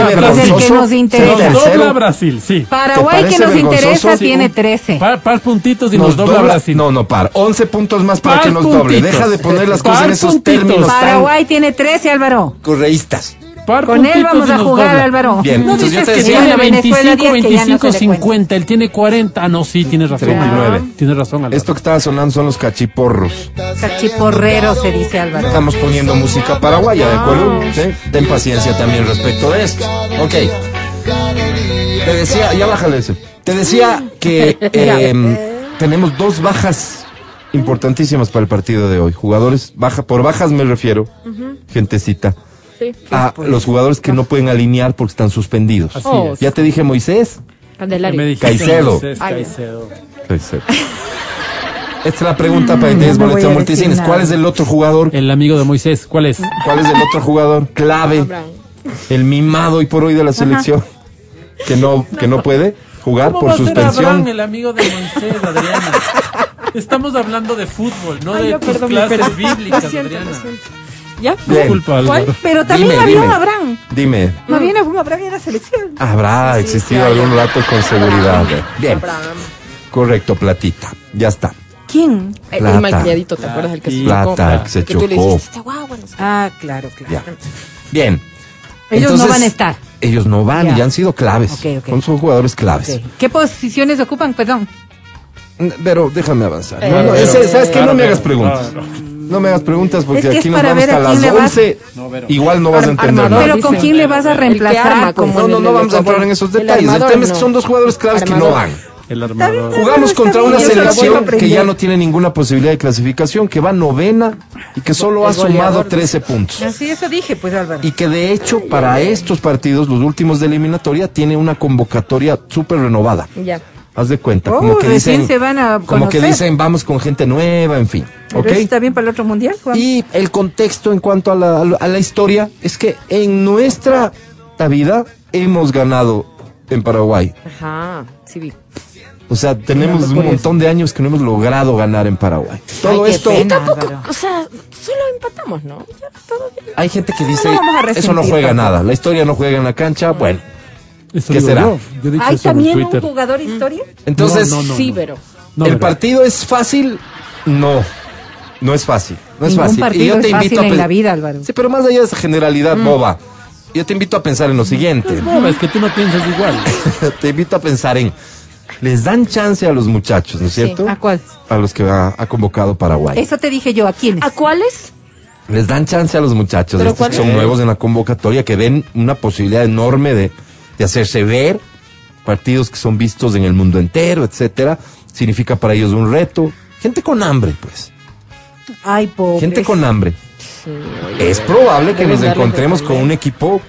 el que nos interesa. tercero. Nos dobla Brasil, sí. Paraguay ¿Te que nos interesa tiene Sí, 13. Par, par puntitos y nos, Nos dobla, dobla- Brasil. No, no, par. 11 puntos más para Par que nos doble. puntitos. Deja de poner las cosas Par en esos puntitos. términos tan Paraguay tiene 13, Álvaro. correístas. Par Con él vamos a jugar, dobla. Álvaro. Bien, No dices que tiene Venezuela 25, 10 que ya no 25, se le cuenta. 50. Él tiene 40. Ah, no, sí, tienes razón. 39. Álvaro. Tienes razón, Álvaro. esto que estaba sonando son los cachiporros. Cachiporrero se dice Álvaro. Estamos poniendo música paraguaya, ¿de acuerdo? ¿Sí? Ten paciencia también respecto de esto. Ok. Te decía, ya bájale ese. Te decía que (laughs) em, tenemos dos bajas importantísimas para el partido de hoy. Jugadores, baja, por bajas me refiero, gentecita, Sí. a los jugadores que no pueden alinear porque están suspendidos. Así Oh, es. Ya te dije Moisés. ¿Qué Candelario. Caicedo. Moisés ya. Caicedo. Esta es la pregunta para Inés no Boleto Multicines. ¿Cuál es el otro jugador? El amigo de Moisés, ¿cuál es? ¿Cuál es el otro jugador clave? El mimado hoy por hoy de la selección. Que no, que no puede jugar ¿Cómo por va a ser Abraham, suspensión. el amigo de Moisés, Adriana? Estamos hablando de fútbol, no Ay, de tus perdón, clases bíblicas, Adriana. ¿Ya? Bien. Disculpa, Álvaro. Pero también Dime, había dime. Abraham. Juan. Dime, No viene Juan Abraham a la selección. habrá Sí, existido sí, algún un- rato con seguridad. Bien, Abraham. correcto, platita. Ya está. ¿Quién? El, Plata. el malcriadito, ¿te acuerdas? El que se Plata, chocó? que se que tú le chocó. dijiste, este guagua, no sé qué. Ah, claro, claro. Ya. Bien. Ellos no van a estar. Ellos no van Ya. y han sido claves. Ok, ok. Son, son jugadores claves. ¿Qué posiciones ocupan? Perdón. Pero déjame avanzar. Eh, No, no, pero- ese- ¿Sabes qué? No me hagas preguntas. no, No me hagas preguntas porque Es que es aquí nos vamos ver a hasta quién las le vas. 11. No, pero- Igual no vas a entender armador, nada. Pero ¿con quién le vas a reemplazar? arma, como No, no, no vamos a entrar en esos detalles. El armador, tema es que no. son dos jugadores claves que no van. El armador. Jugamos contra una a selección que ya no tiene ninguna posibilidad de clasificación, que va novena y que solo ha sumado 13 puntos. Así eso dije, pues Álvaro. Y que de hecho para estos partidos, los últimos de eliminatoria, tiene una convocatoria súper renovada. Ya. Haz de cuenta, Oh, como que dicen, se van a como que dicen vamos con gente nueva, en fin. Pero está bien para el otro mundial, Juan. Y el contexto en cuanto a la, a la- historia es que en nuestra vida hemos ganado en Paraguay. Ajá. Sí, vi. O sea, tenemos un montón de años que no hemos logrado ganar en Paraguay. Todo qué esto, pena. Tampoco, o sea, solo empatamos, ¿no? Ya, todo bien. hay gente que dice, No a eso no juega tampoco". nada, la historia no juega en la cancha, bueno. Eso ¿Qué será? Yo, Yo he dicho ¿Hay eso en también un jugador historia? Entonces, No, no, sí, pero. No, ¿el ¿verdad? partido es fácil? No, no es fácil. No es Ningún fácil. partido es fácil en la vida, Álvaro. Sí, pero más allá de esa generalidad boba, yo te invito a pensar en lo siguiente. Es boba, es que tú no piensas igual. (laughs) te invito a pensar en, les dan chance a los muchachos, ¿no es cierto? ¿A cuál? A los que ha, ha convocado Paraguay. Eso te dije yo, ¿a quiénes? ¿A cuáles? Les dan chance a los muchachos, ¿Pero estos que son nuevos en la convocatoria, que ven una posibilidad enorme de, de hacerse ver, partidos que son vistos en el mundo entero, etcétera. Significa para ellos un reto. Gente con hambre, pues. Ay, pobre. Gente con hambre. Es probable que nos encontremos con un equipo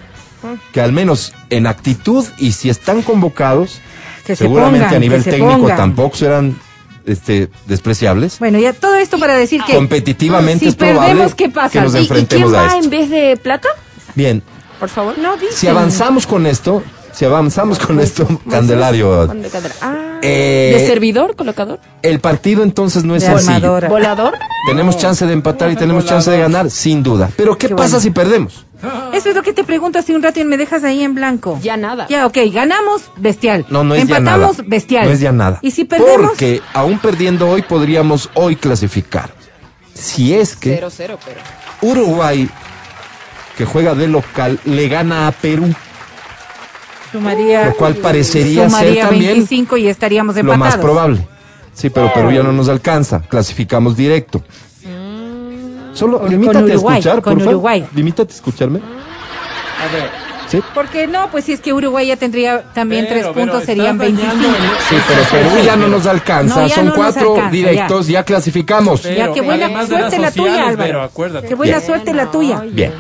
que al menos en actitud y si están convocados, Que se seguramente pongan, a nivel que técnico pongan. tampoco serán este, despreciables. Bueno, ya todo esto para decir que... Competitivamente si es probable perdemos, ¿qué pasa? que nos ¿Y, y enfrentemos quién a va esto. en vez de plata? Bien, Por favor. No, si avanzamos con esto, si avanzamos con esto, (laughs) Candelario. Ah, Eh, ¿De servidor, colocador? el partido entonces no es De sencillo. armadora. ¿Volador? Tenemos chance de empatar y tenemos chance de ganar, sin duda. Pero ¿qué, Qué pasa bueno. si perdemos? Eso es lo que te pregunto hace un rato y me dejas ahí en blanco. Ya nada. Ya, ok, ganamos, bestial. No, no es ya nada. Empatamos, bestial. No es ya nada. Y si perdemos, Porque aún perdiendo hoy podríamos hoy clasificar. Si es que Cero, cero, pero. Uruguay, que juega de local, le gana a Perú, sumaría, lo cual parecería ser sumaría también 25 y estaríamos lo empatados. más probable. Sí, pero Perú ya no nos alcanza. Clasificamos directo. Solo Con- limítate con Uruguay, a escuchar, con por favor. Uruguay. Limítate a escucharme. Sí, Porque no, pues si es que Uruguay ya tendría también Pero, tres puntos, serían dañando 25. el- sí, pero Perú ya no nos alcanza. No, ya Son no cuatro alcanza, directos, ya, clasificamos. Pero, ya, qué buena además de suerte la las tuya, Álvaro. pero acuérdate. Qué buena Bien. suerte la tuya. Bien.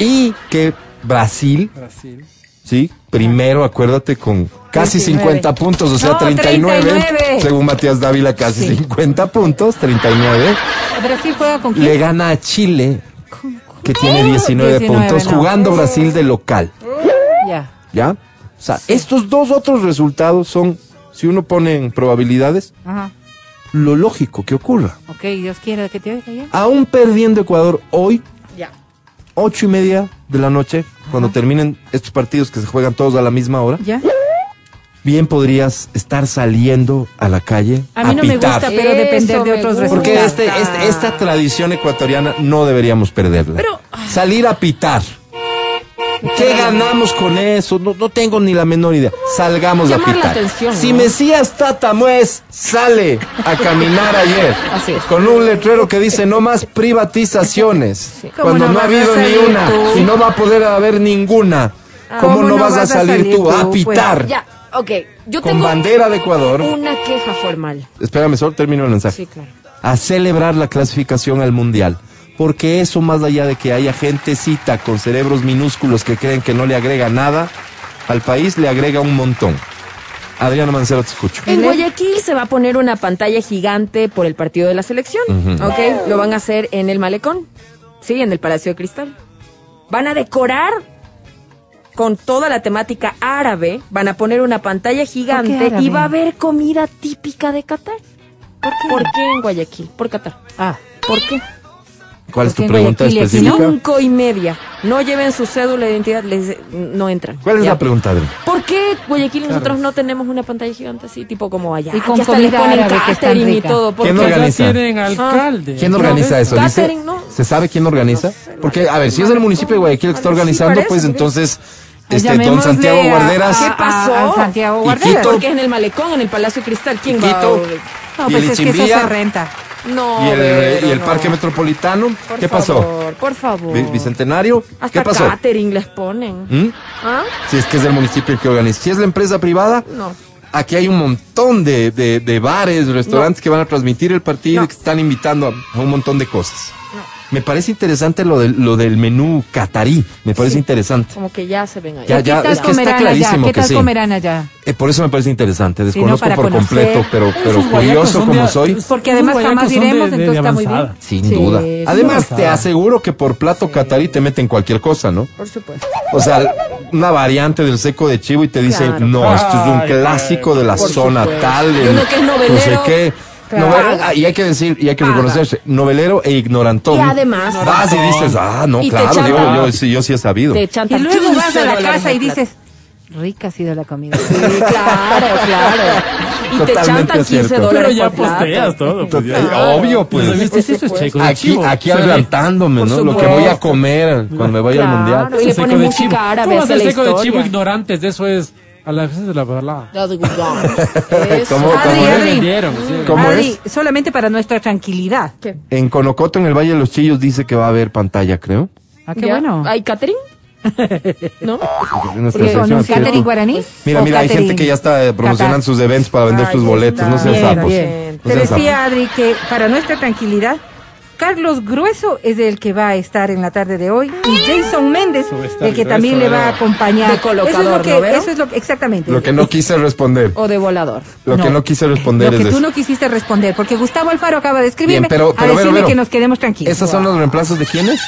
Y que Brasil, Brasil. Sí, primero acuérdate con casi 29. 50 puntos, o sea, No, 39, 39. según Matías Dávila, casi Sí. 50 puntos, 39. Brasil juega con quién? Le gana a Chile, que tiene 19, 19, puntos, no. jugando Brasil de local. Ya. ¿Ya? O sea, estos dos otros resultados son, si uno pone en probabilidades, Ajá. lo lógico que ocurra. Ok, Dios quiera que te oiga ya. Aún perdiendo Ecuador hoy. Ocho y media de la noche, cuando terminen estos partidos que se juegan todos a la misma hora, ¿Ya? bien podrías estar saliendo a la calle A mí no me gusta, pero Eso depender de otros gusta. Porque resultados. este, este- esta tradición ecuatoriana no deberíamos perderla. Pero- Salir a pitar. ¿Qué ganamos con eso? No, no tengo ni la menor idea. Salgamos Llamar a la pitar. atención, si ¿no? Mesías Tatamuez sale a caminar ayer Así es. con un letrero que dice no más privatizaciones, (laughs) ¿Cómo cuando no no, ha habido ni una tú? y no va a poder haber ninguna, ¿cómo, ¿Cómo no, vas, a salir, tú a pues? pitar Ya, ok. Yo con tengo bandera de Ecuador? una queja formal. Espérame, solo termino el mensaje. Sí, claro. a celebrar la clasificación al mundial. Porque eso, más allá de que haya gentecita con cerebros minúsculos que creen que no le agrega nada, al país le agrega un montón. Adriano Mancero, te escucho. En Guayaquil se va a poner una pantalla gigante por el partido de la selección. ¿Ok? Lo van a hacer en el Malecón. Sí, en el Palacio de Cristal. Van a decorar con toda la temática árabe. Van a poner una pantalla gigante y va a haber comida típica de Qatar. ¿Por qué? ¿Por qué en Guayaquil? Por Qatar. Ah, ¿Por qué? ¿Cuál es tu pregunta específica? Cinco y media. No lleven su cédula de identidad, les, no entran. ¿Cuál es Ya. la pregunta, Adri? ¿Por qué Guayaquil nosotros no tenemos una pantalla gigante así, tipo como allá? Y con que hasta les comida ponen catering y todo. ¿Por ¿Quién organiza? tienen alcalde. ¿Quién ¿no? organiza eso? Dice- ¿no? ¿Se sabe quién organiza? Porque, a ver, si es el municipio de Guayaquil que está Ah, sí, organizando, parece, pues entonces, este, don Santiago a- Guarderas. ¿Qué pasó? a Santiago Y Guarderas. Quito. Porque es en el malecón, en el Palacio Cristal. ¿Quién va? No, y pues es que eso se renta. No, y el, Vero, y el no. Parque Metropolitano. Por ¿Qué pasó? favor, por favor. Bicentenario. Hasta ¿Qué pasó? catering les ponen. ¿Mm? ¿Ah? Si es que es del municipio el que organiza. Si es la empresa privada, No. Aquí hay un montón de, de- de bares, restaurantes que van a transmitir el partido No. y que están invitando a, a un montón de cosas. Me parece interesante lo del, lo del menú catarí. Me parece Sí. interesante. Como que ya se ven ahí. Ya, ¿Qué ya, tal es que está comerán allá? clarísimo ¿Qué que tal sí. comerán allá? Eh, por eso me parece interesante. no, Desconozco por conocer. completo, pero, pero curioso como de- soy. Porque además jamás iremos, de- entonces de está muy bien. Sin Sí, duda. Además, te aseguro que por plato catarí te meten cualquier cosa, ¿no? Por supuesto. O sea, una variante del seco de chivo y te dicen, Claro. no, esto es un clásico de la Por zona supuesto. tal. El que es No sé novelero. qué. Claro. Novel- ah, y hay que decir, y hay que reconocerse, novelero e ignorantón. Y además- Vas y dices, ah, no, claro, yo, yo, sí, yo sí he sabido. Te Y luego 15 vas a la casa y dices, rica ha sido la comida. Sí, claro, claro. (laughs) Y te chantan 15 cierto. Pero dólares ya por plato. posteas todo. Pues ya. Obvio, pues. Pues, ¿viste? Eso es checo de Aquí, chivo. aquí adelantándome, ¿no? Lo que voy a comer cuando me vaya al Claro. mundial. Y le Seco ponen de música chivo. árabe, ¿Cómo hace hacer la seco de chivo ignorantes? De eso es a la veces de la verdad. (laughs) ¿Cómo- cómo es? Solamente para nuestra tranquilidad. ¿Qué? En Conocoto, en el Valle de los Chillos, dice que va a haber pantalla, creo. Ah, qué ¿Ya? bueno. ¿Hay catering? ¿No? En nuestra ¿Qué, ¿Con sección, un ¿cierto? catering guaraní? Mira, ¿O mira, hay gente que ya está eh, promocionando Qatar? sus eventos para vender Ay, sus boletos. No sean sapos. bien. No Te decía, Adri, que para nuestra tranquilidad, Carlos Grueso es el que va a estar en la tarde de hoy y Jason Méndez, a el que también le va a acompañar. De colocador, eso es lo que, eso es lo que- exactamente. Lo que no quise responder. ¿O de volador? Lo que no quise responder Lo es que eso. tú no quisiste responder, porque Gustavo Alfaro acaba de escribirme Bien, pero, a pero, decirme Vero, Vero, que nos quedemos tranquilos. ¿Esos son los reemplazos de quiénes?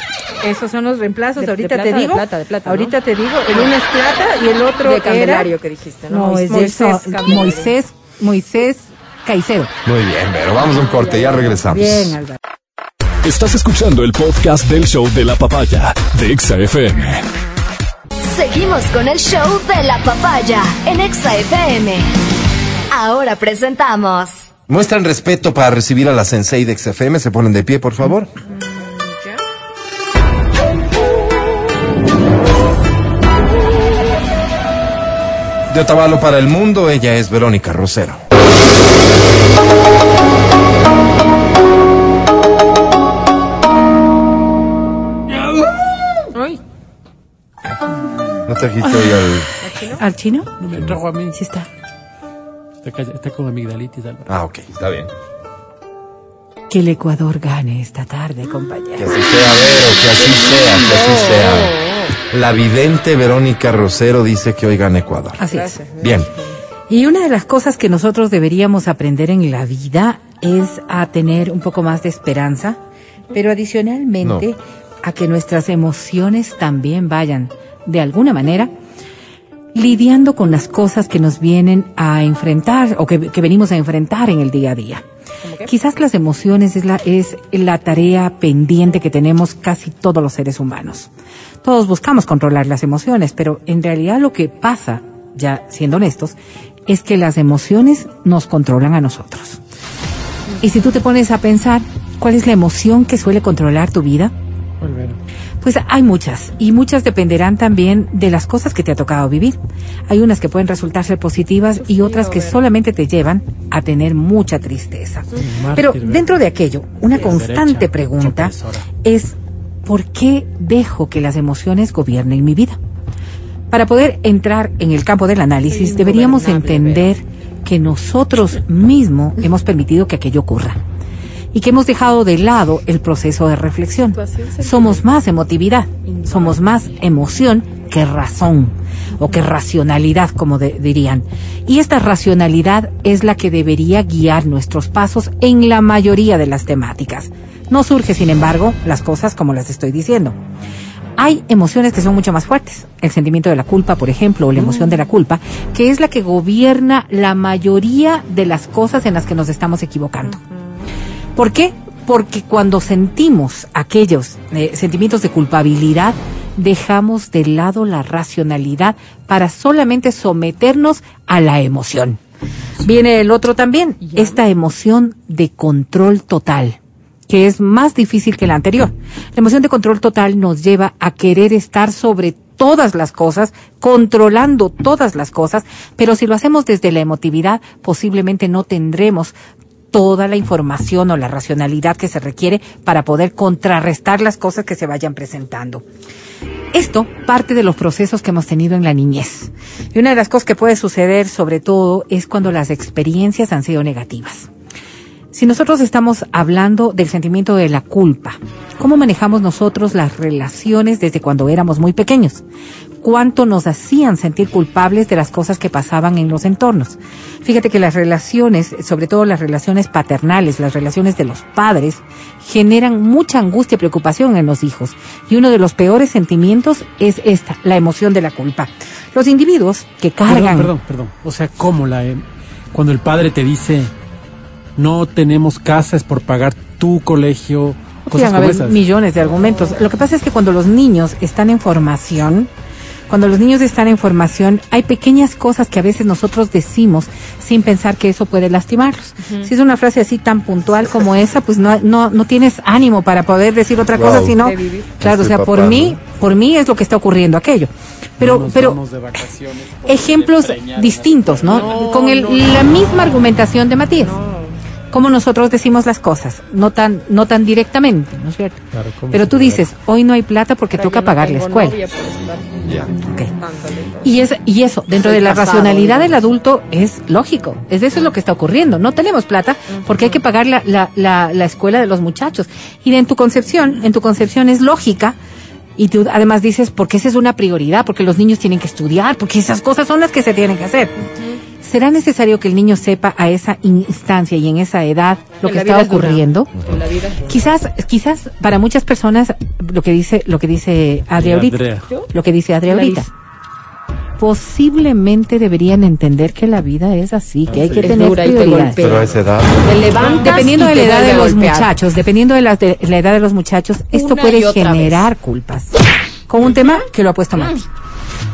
Esos son los reemplazos, De- de ahorita plata, te de digo. plata, de plata, ¿no? ahorita te digo, el uno es plata y el otro De Candelario era... que dijiste, ¿no? No, Mois- es de Moisés eso, Candelario. Moisés, Moisés Caicedo. Muy bien, pero vamos a un corte, ya regresamos. Bien, Álvaro. Estás escuchando el podcast del show de la papaya de Exa FM. Seguimos con el show de la papaya en Exa FM. Ahora presentamos. Muestran respeto para recibir a la sensei de XFM. Se ponen de pie, por favor. De Otavalo para el mundo, ella es Verónica Rosero. ¿No trajiste hoy al...? ¿Al chino? No me trajo a mí. Sí está. Está, calla- está con amigdalitis, Álvaro. Ah, ok, está bien. Que el Ecuador gane esta tarde, Que compañero. así sea, Vero, que así sea, que así sea. La vidente Verónica Rosero dice que hoy gana Ecuador. Así es. Bien. Y una de las cosas que nosotros deberíamos aprender en la vida es a tener un poco más de esperanza, pero adicionalmente a que nuestras emociones también vayan, de alguna manera, lidiando con las cosas que nos vienen a enfrentar o que, que venimos a enfrentar en el día a día. Quizás las emociones es la, es la tarea pendiente que tenemos casi todos los seres humanos. Todos buscamos controlar las emociones, pero en realidad lo que pasa, ya siendo honestos, es que las emociones nos controlan a nosotros. Y si tú te pones a pensar, ¿cuál es la emoción que suele controlar tu vida? Volver. Pues hay muchas, y muchas dependerán también de las cosas que te ha tocado vivir. Hay unas que pueden resultar ser positivas y otras que solamente te llevan a tener mucha tristeza. Pero dentro de aquello, una constante pregunta es, ¿por qué dejo que las emociones gobiernen mi vida? Para poder entrar en el campo del análisis, deberíamos entender que nosotros mismos hemos permitido que aquello ocurra y que hemos dejado de lado el proceso de reflexión. Somos más emotividad, somos más emoción que razón o que racionalidad, como de- dirían. Y esta racionalidad es la que debería guiar nuestros pasos en la mayoría de las temáticas. No surge, sin embargo, las cosas como las estoy diciendo. Hay emociones que son mucho más fuertes. El sentimiento de la culpa, por ejemplo, o la emoción de la culpa, que es la que gobierna la mayoría de las cosas en las que nos estamos equivocando. ¿Por qué? porque cuando sentimos aquellos eh, sentimientos de culpabilidad, dejamos de lado la racionalidad para solamente someternos a la emoción. Viene el otro también, esta emoción de control total, que es más difícil que la anterior. La emoción de control total nos lleva a querer estar sobre todas las cosas, controlando todas las cosas, pero si lo hacemos desde la emotividad, posiblemente no tendremos toda la información o la racionalidad que se requiere para poder contrarrestar las cosas que se vayan presentando. Esto parte de los procesos que hemos tenido en la niñez. Y una de las cosas que puede suceder sobre todo es cuando las experiencias han sido negativas. Si nosotros estamos hablando del sentimiento de la culpa, ¿cómo manejamos nosotros las relaciones desde cuando éramos muy pequeños? ¿Cuánto nos hacían sentir culpables de las cosas que pasaban en los entornos? Fíjate que las relaciones, sobre todo las relaciones paternales, las relaciones de los padres, generan mucha angustia y preocupación en los hijos. Y uno de los peores sentimientos es esta, la emoción de la culpa. Los individuos que cargan... Perdón, perdón, perdón. O sea, ¿cómo la... em- cuando el padre te dice, no tenemos casa, es por pagar tu colegio, cosas haber esas. millones de argumentos. Lo que pasa es que cuando los niños están en formación, cuando los niños están en formación, hay pequeñas cosas que a veces nosotros decimos sin pensar que eso puede lastimarlos. Si es una frase así tan puntual como esa, pues no, no, no tienes ánimo para poder decir otra cosa, Wow. sino, De vivir. claro, o sea, por papá, mí, por mí es lo que está ocurriendo aquello. Pero, No pero ejemplos distintos, ¿no? No, Con el, no, la misma argumentación de Matías. Como nosotros decimos las cosas, no tan, no tan directamente, ¿no es cierto? Claro, ¿cómo Pero tú dices, hoy no hay plata porque toca pagar la escuela. Ya. Ok. Y, es, y eso, dentro Soy de la casado, racionalidad del adulto, es lógico. Es eso es lo que está ocurriendo. No tenemos plata porque hay que pagar la, la, la, la escuela de los muchachos. Y en tu concepción, en tu concepción es lógica. Y tú además dices, porque esa es una prioridad, porque los niños tienen que estudiar, porque esas cosas son las que se tienen que hacer. ¿Será necesario que el niño sepa a esa instancia y en esa edad lo En que está es ocurriendo? En la vida. Quizás, quizás para muchas personas lo que dice, lo que dice Adri ahorita, lo que dice Adri ahorita, posiblemente deberían entender que la vida es así, que hay que Es tener te prioridades. Pero a esa edad. Dependiendo de la edad de los golpear. muchachos, dependiendo de la, de la edad de los muchachos, esto Una puede generar culpas. Con un tema que lo ha puesto Mati.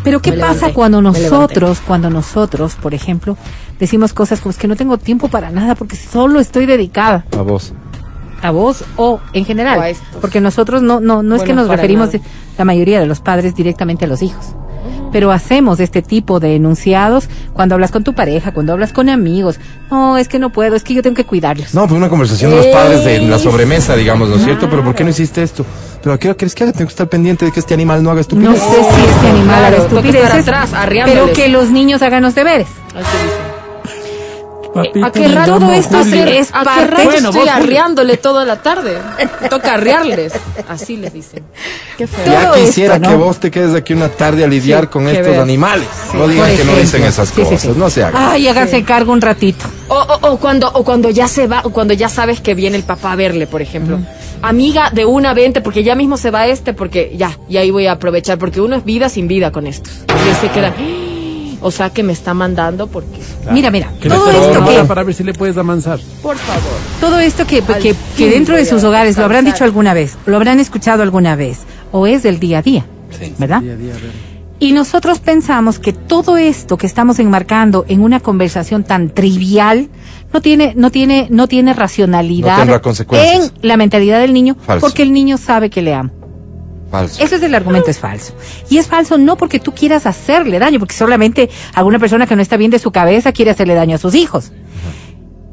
Pero ¿qué Me pasa levanté, cuando nosotros, cuando nosotros, por ejemplo, decimos cosas como es que no tengo tiempo para nada porque solo estoy dedicada A vos. a vos o en general, O porque nosotros no no no es que nos referimos nada. la mayoría de los padres directamente a los hijos. Pero hacemos este tipo de enunciados cuando hablas con tu pareja, cuando hablas con amigos. No, es que no puedo, es que yo tengo que cuidarlos. No, pues una conversación de los padres de la sobremesa, digamos, ¿no es cierto? Pero ¿por qué no hiciste esto? Pero ¿a qué hora crees que haga? Tengo que estar pendiente de que este animal no haga No estupidez. sé si este animal haga Claro, estupideces, atrás, pero que los niños hagan los deberes. Papito, ¿A qué rato todo esto es ¿A qué rato Bueno, estoy arriándole toda la tarde? Toca arriarles. Así les dicen. (laughs) Qué feo. Ya todo quisiera esto, que ¿no? vos te quedes aquí una tarde a lidiar Sí, con que estos veas. animales. no Por digan que no dicen esas Sí, sí, cosas, sí. no se hagan. Ay, háganse cargo un ratito. O, o, o cuando, o cuando ya se va, o cuando ya sabes que viene el papá a verle, por ejemplo. Amiga de una, vente, porque ya mismo se va este, porque ya, y ahí voy a aprovechar, porque uno es vida sin vida con estos. Y se queda, "Ah, o sea que me está mandando porque, Mira, mira, todo esto que para ver si le puedes amansar. por favor. Todo esto que, que, dentro de sus hogares lo habrán dicho alguna vez, lo habrán escuchado alguna vez, o es del día a día, ¿verdad? Día a día, a ver. Y nosotros pensamos que todo esto que estamos enmarcando en una conversación tan trivial no tiene, no tiene, no tiene racionalidad No tendrá consecuencias. en la mentalidad del niño, Falso. porque el niño sabe que le amo. Falso. Ese es el argumento, es falso. Y es falso no porque tú quieras hacerle daño, porque solamente alguna persona que no está bien de su cabeza quiere hacerle daño a sus hijos.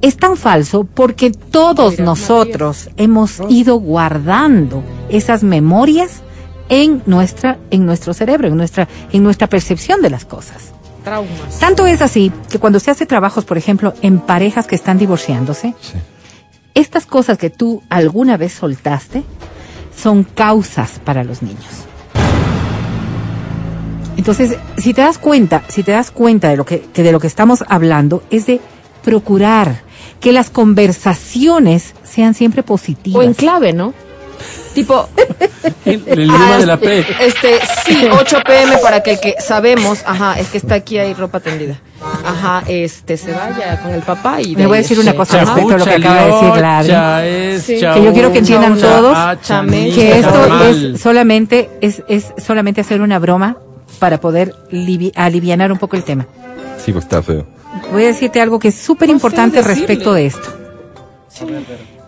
Es tan falso porque todos Mira, nosotros hemos ido guardando esas memorias en nuestra, en nuestro cerebro, en nuestra, en nuestra percepción de las cosas. Traumas. Tanto es así que cuando se hace trabajos, por ejemplo, en parejas que están divorciándose, Sí. estas cosas que tú alguna vez soltaste son causas para los niños. Entonces, si te das cuenta, si te das cuenta de lo que, que de lo que estamos hablando es de procurar que las conversaciones sean siempre positivas. O en clave, ¿no? Tipo, El, el idioma ah, de la P. Este, sí, 8 pm para que el que sabemos, ajá, es que está aquí hay ropa tendida. Ajá, este, se vaya con el papá y Le voy a decir una cosa respecto a lo que acaba de decir la Adri. Sí. Que yo quiero que entiendan todos que esto es solamente es, es solamente hacer una broma para poder livi- alivianar un poco el tema. Sí, pues está feo. Voy a decirte algo que es súper importante respecto de esto.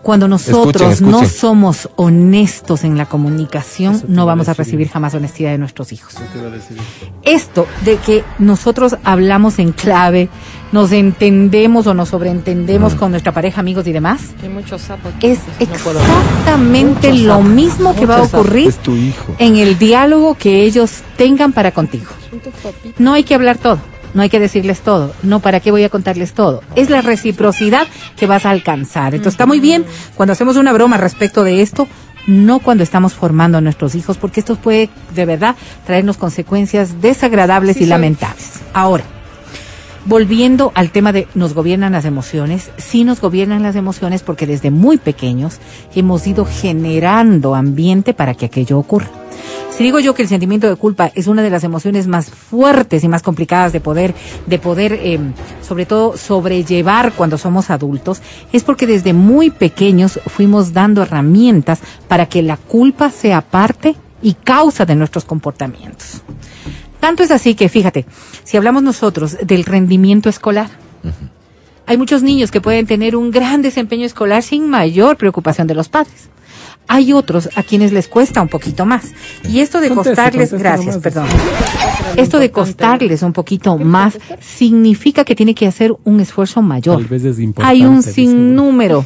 Cuando nosotros Escuchen, escuchen. no somos honestos en la comunicación, no vamos a recibir jamás honestidad de nuestros hijos. Esto de que nosotros hablamos en clave, nos entendemos o nos sobreentendemos con nuestra pareja, amigos y demás, es No exactamente lo mismo que va a ocurrir en el diálogo que ellos tengan para contigo. No hay que hablar todo, no hay que decirles todo, no para qué voy a contarles todo. Es la reciprocidad que vas a alcanzar. Entonces está muy bien cuando hacemos una broma respecto de esto, no cuando estamos formando a nuestros hijos, porque esto puede de verdad traernos consecuencias desagradables Sí, y soy- lamentables. Ahora, volviendo al tema de nos gobiernan las emociones, sí nos gobiernan las emociones porque desde muy pequeños hemos ido generando ambiente para que aquello ocurra. Si digo yo que el sentimiento de culpa es una de las emociones más fuertes y más complicadas de poder, de poder, eh, sobre todo sobrellevar cuando somos adultos, es porque desde muy pequeños fuimos dando herramientas para que la culpa sea parte y causa de nuestros comportamientos. Tanto es así que, fíjate, si hablamos nosotros del rendimiento escolar, hay muchos niños que pueden tener un gran desempeño escolar sin mayor preocupación de los padres. Hay otros a quienes les cuesta un poquito más. Y esto de Conteste, costarles, conteste gracias, nomás. perdón. Esto de costarles un poquito más significa que tiene que hacer un esfuerzo mayor. Tal vez es importante, Hay un sinnúmero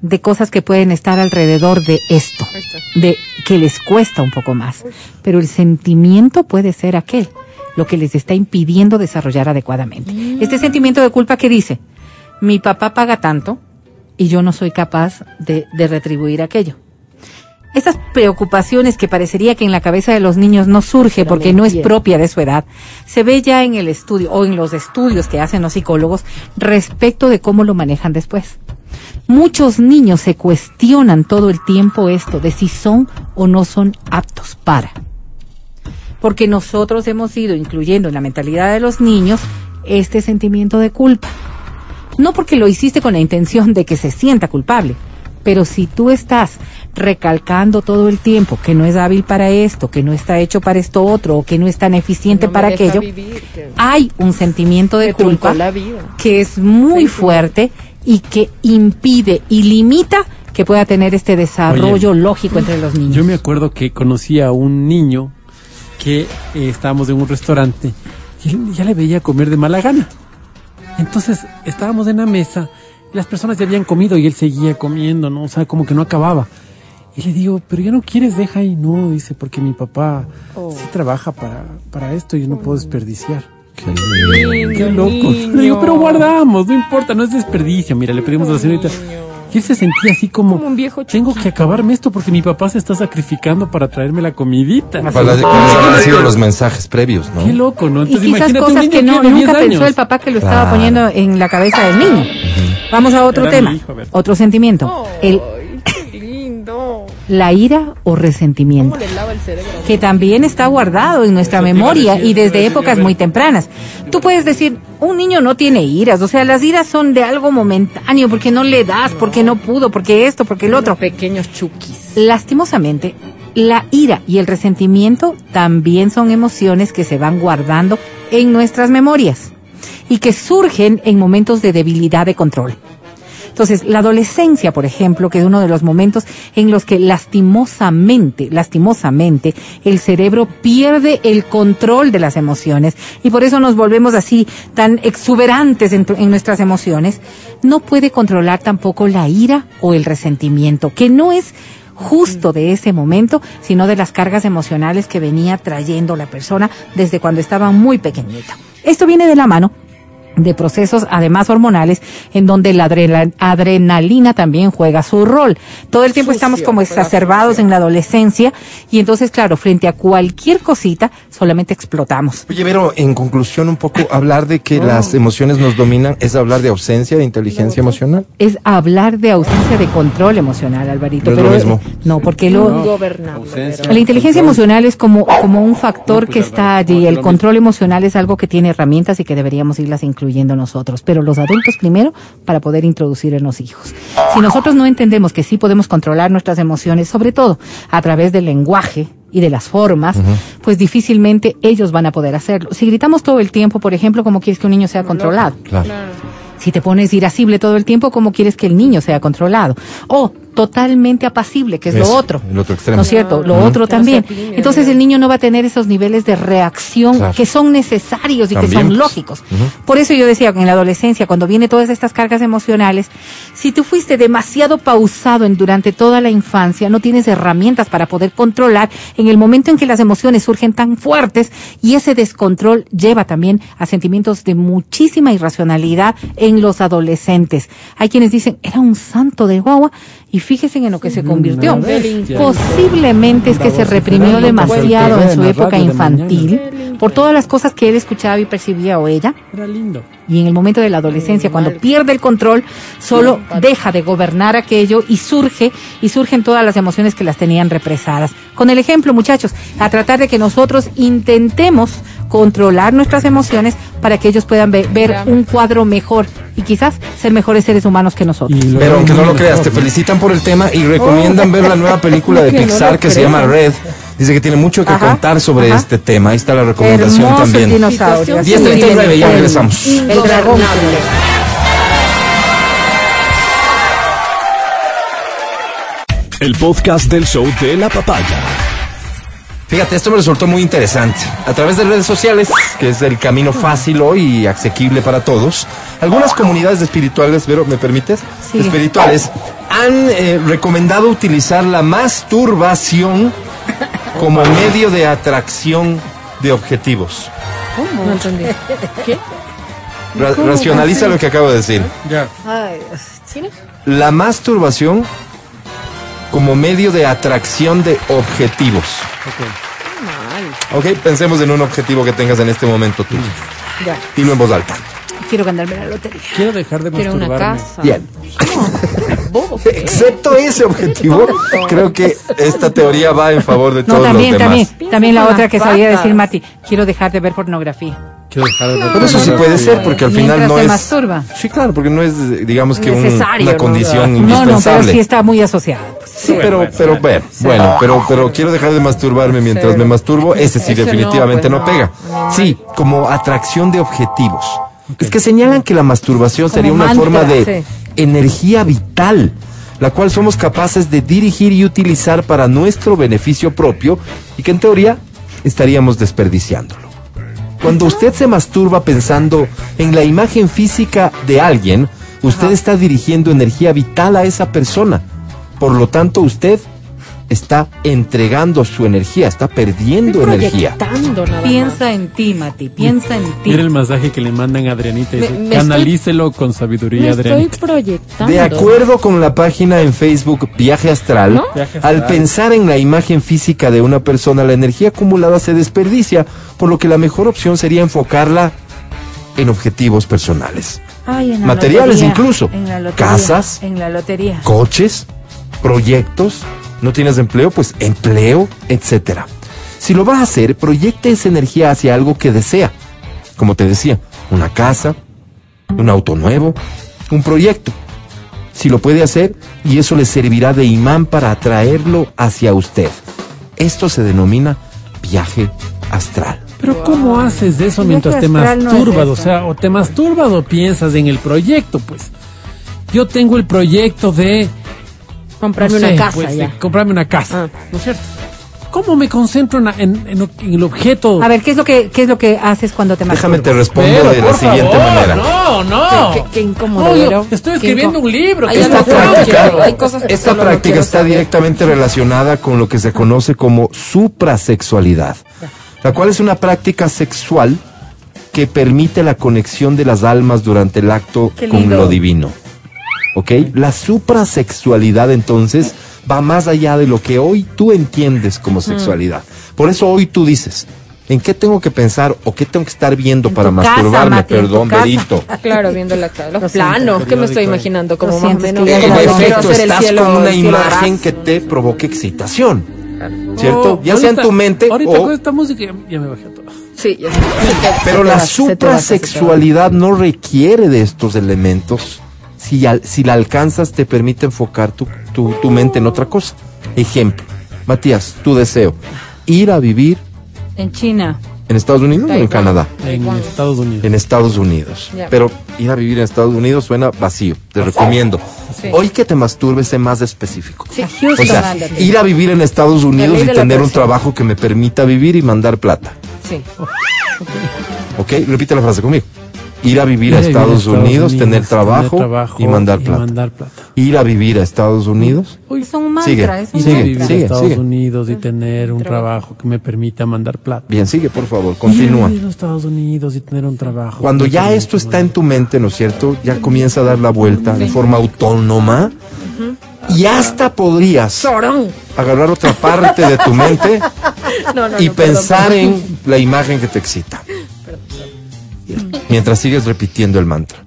de cosas que pueden estar alrededor de esto, de que les cuesta un poco más, pero el sentimiento puede ser aquel, lo que les está impidiendo desarrollar adecuadamente. Este sentimiento de culpa que dice, mi papá paga tanto y yo no soy capaz de, de retribuir aquello. Estas preocupaciones que parecería que en la cabeza de los niños no surge porque no es propia de su edad, se ve ya en el estudio o en los estudios que hacen los psicólogos respecto de cómo lo manejan después. Muchos niños se cuestionan todo el tiempo esto de si son o no son aptos para. Porque nosotros hemos ido incluyendo en la mentalidad de los niños este sentimiento de culpa. No porque lo hiciste con la intención de que se sienta culpable, pero si tú estás recalcando todo el tiempo que no es hábil para esto, que no está hecho para esto otro, o que no es tan eficiente No para aquello, vivir, que hay un sentimiento de culpa la vida. que es muy fuerte y que impide y limita que pueda tener este desarrollo lógico entre los niños. Yo me acuerdo que conocí a un niño que eh, estábamos en un restaurante y él ya le veía comer de mala gana. Entonces estábamos en la mesa y las personas ya habían comido y él seguía comiendo, ¿no? O sea, como que no acababa. Y le digo, pero ya no quieres, deja ahí. No, dice, porque mi papá sí trabaja para, para esto y yo no puedo desperdiciar. Qué loco. Le digo, pero guardamos, no importa, no es desperdicio. Mira, le pedimos a la señorita. Y él se sentía así como, Como un viejo tengo que acabarme esto porque mi papá se está sacrificando para traerme la comidita. Para que han sido los mensajes previos, ¿no? Qué loco, ¿no? y Entonces quizás imagínate un cosas niño que no, de 10 nunca pensó años. el papá que lo estaba Claro. poniendo en la cabeza del niño. Vamos a otro Era tema, hijo, a otro sentimiento, el, qué lindo. La ira o resentimiento. Que también está guardado en nuestra memoria decir, y desde épocas muy tempranas. Tú puedes decir, un niño no tiene iras, o sea, las iras son de algo momentáneo, porque no le das, porque no pudo, porque esto, porque el otro. Pequeños chukis. Lastimosamente, la ira y el resentimiento también son emociones que se van guardando en nuestras memorias y que surgen en momentos de debilidad de control. Entonces, la adolescencia, por ejemplo, que es uno de los momentos en los que lastimosamente, lastimosamente, el cerebro pierde el control de las emociones y por eso nos volvemos así tan exuberantes en, nuestras emociones, no puede controlar tampoco la ira o el resentimiento, que no es justo de ese momento, sino de las cargas emocionales que venía trayendo la persona desde cuando estaba muy pequeñita. Esto viene de la mano de procesos además hormonales en donde la adrenalina también juega su rol. Todo el tiempo Sucio, estamos como exacerbados en la adolescencia y entonces claro, frente a cualquier cosita solamente explotamos. Oye, pero en conclusión un poco, hablar de que las emociones nos dominan es hablar de ausencia de inteligencia emocional. Es hablar de ausencia de control emocional, Alvarito. No es pero lo mismo. No, porque lo, pero- La inteligencia Control. emocional es como, como un factor No, pues, que está allí. no, El control emocional es algo que tiene herramientas y que deberíamos irlas incluyendo nosotros. Pero los adultos primero para poder introducir en los hijos. Si nosotros no entendemos que sí podemos controlar nuestras emociones, sobre todo a través del lenguaje y de las formas, pues difícilmente ellos van a poder hacerlo. Si gritamos todo el tiempo, por ejemplo, ¿cómo quieres que un niño sea controlado? Claro. Si te pones irascible todo el tiempo, ¿cómo quieres que el niño sea controlado? O totalmente apacible, que es Eso, lo otro. el otro extremo. ¿No es cierto? Lo otro también. Entonces el niño no va a tener esos niveles de reacción Claro. que son necesarios y que son lógicos. Por eso yo decía que en la adolescencia, cuando viene todas estas cargas emocionales, si tú fuiste demasiado pausado en, durante toda la infancia, no tienes herramientas para poder controlar en el momento en que las emociones surgen tan fuertes y ese descontrol lleva también a sentimientos de muchísima irracionalidad en los adolescentes. Hay quienes dicen, era un santo de guagua y fíjense en lo que se convirtió. Una bestia. Posiblemente es que se reprimió demasiado en su época infantil por todas las cosas que él escuchaba y percibía o ella. Era lindo. Y en el momento de la adolescencia, cuando pierde el control, solo deja de gobernar aquello y surge, y surgen todas las emociones que las tenían represadas. Con el ejemplo, muchachos, a tratar de que nosotros intentemos controlar nuestras emociones para que ellos puedan ve- ver un cuadro mejor y quizás ser mejores seres humanos que nosotros. Pero aunque no lo creas, te felicitan por el tema y recomiendan ver la nueva (laughs) película de no Pixar que se llama Red. Dice que tiene mucho que Ajá, contar sobre ajá. este tema. Ahí está la recomendación Hermosos también. dinosaurios. 10:39, ya regresamos. El dragón. El podcast del show de la papaya. Fíjate, esto me resultó muy interesante. A través de redes sociales, que es el camino fácil hoy y asequible para todos, algunas comunidades espirituales, Vero, ¿me permites? Sí. Espirituales, han eh, recomendado utilizar la masturbación como medio de atracción de objetivos. No entendí. ¿Qué? Ra- racionaliza lo que acabo de decir. ¿Tienes? La masturbación como medio de atracción de objetivos. Mal. Ok, pensemos en un objetivo que tengas en este momento tú. Ya. Dilo en voz alta. Quiero ganarme la lotería. Quiero dejar de Quiero una masturbarme. casa. Bien. (laughs) Excepto ese objetivo, creo que esta teoría va en favor de No, todos también, los demás. también, también la otra que sabía decir Mati, quiero dejar de ver pornografía. Quiero dejar de ver Pero eso sí puede ser, porque al final no se es. masturba. Sí, claro, porque no es, digamos que un- una ¿no? condición No, no, pero indispensable. sí está muy asociada. pues. Sí, pero, pero, bueno, bueno, pero, pero quiero dejar de masturbarme mientras me masturbo. Ese sí Ese no, definitivamente pues no, no, pega. Sí, como atracción de objetivos. Es que señalan que la masturbación sería una mantra, forma de sí. energía vital, la cual somos capaces de dirigir y utilizar para nuestro beneficio propio y que en teoría estaríamos desperdiciándolo. Cuando usted se masturba pensando en la imagen física de alguien, usted está dirigiendo energía vital a esa persona. Por lo tanto, usted está entregando su energía, está perdiendo energía. Proyectando nada más. Piensa en ti, Mati, piensa en ti. Mira el mensaje que le mandan a Adrianita y Me- dice, me canalícelo con sabiduría, Me estoy Adrianita. proyectando. De acuerdo con la página en Facebook Viaje Astral, ¿No? Viaje al pensar en la imagen física de una persona, la energía acumulada se desperdicia, por lo que la mejor opción sería enfocarla en objetivos personales. Ay, en la Materiales lotería, incluso. En la lotería, Casas. En la lotería. coches, proyectos, no tienes empleo, pues empleo, etcétera. Si lo vas a hacer, proyecta esa energía hacia algo que desea. Como te decía, una casa, un auto nuevo, un proyecto. Si lo puede hacer, y eso le servirá de imán para atraerlo hacia usted. Esto se denomina viaje astral. Pero ¿cómo haces eso mientras te astral no es masturbas? o sea, o te masturbas o piensas en el proyecto, pues. Yo tengo el proyecto de Comprarme no sé, una casa pues, ya. comprarme una casa, Ah. ¿no es cierto? ¿Cómo me concentro en, la- en- en lo- en el objeto? A ver, ¿qué es lo que qué es lo que haces cuando te Déjame te masturbas? respondo Pero, de la siguiente favor, manera. No, no. Qué- qué- qué incómodo, No, estoy escribiendo un libro. Ay, Esta no práctica, Hay cosas que esta práctica está saber. directamente relacionada con lo que se conoce como suprasexualidad, la cual es una práctica sexual que permite la conexión de las almas durante el acto con lo divino. ¿Ok? La suprasexualidad entonces va más allá de lo que hoy tú entiendes como sexualidad. Por eso hoy tú dices, ¿en qué tengo que pensar o qué tengo que estar viendo En para masturbarme? Mati, Perdón. Berito. (laughs) Claro, viendo la, los Lo planos, ¿qué me estoy imaginando? Como más o siento, menos. que como efecto, estás cielo- con una imagen que te provoque excitación. ¿Cierto? Oh, ya sea en ahorita- tu mente Ahorita o... con esta música ya, ya me bajé a todo. Sí, ya sé. Pero la suprasexualidad no requiere de estos elementos. Si, al- si la alcanzas, te permite enfocar tu, tu- tu mente en otra cosa. Ejemplo, Matías, tu deseo, ir a vivir En China. en Estados Unidos o en. Canadá. En. Estados Unidos. En Estados Unidos. Pero ir a vivir en Estados Unidos suena vacío. Te recomiendo. Sí. Hoy que te masturbes, sé más específico. Sí. A Houston, O sea, ándate. ir a vivir en Estados Unidos y tener un trabajo que me permita vivir y mandar plata. Sí. ¿Ok? Repite la frase conmigo. Ir a vivir Ir a a vivir Estados, Unidos, tener, trabajo tener trabajo y mandar plata. mandar plata. Ir a vivir a Estados Unidos. Es un Sigue. mantra, es un Ir Sigue, a vivir mantra. a sigue, Estados sigue. Unidos y tener un trabajo que me permita mandar plata. Bien, sigue, por favor, Ir a continúa. vivir a Estados Unidos y tener un trabajo. Cuando ya esto está en tu mente, ¿no es cierto? Ya comienza a dar la vuelta de forma autónoma. Y hasta podrías Sorón. agarrar otra parte de tu mente (laughs) No, no, y no, pensar perdón. en la imagen que te excita. Mientras sigues repitiendo el mantra.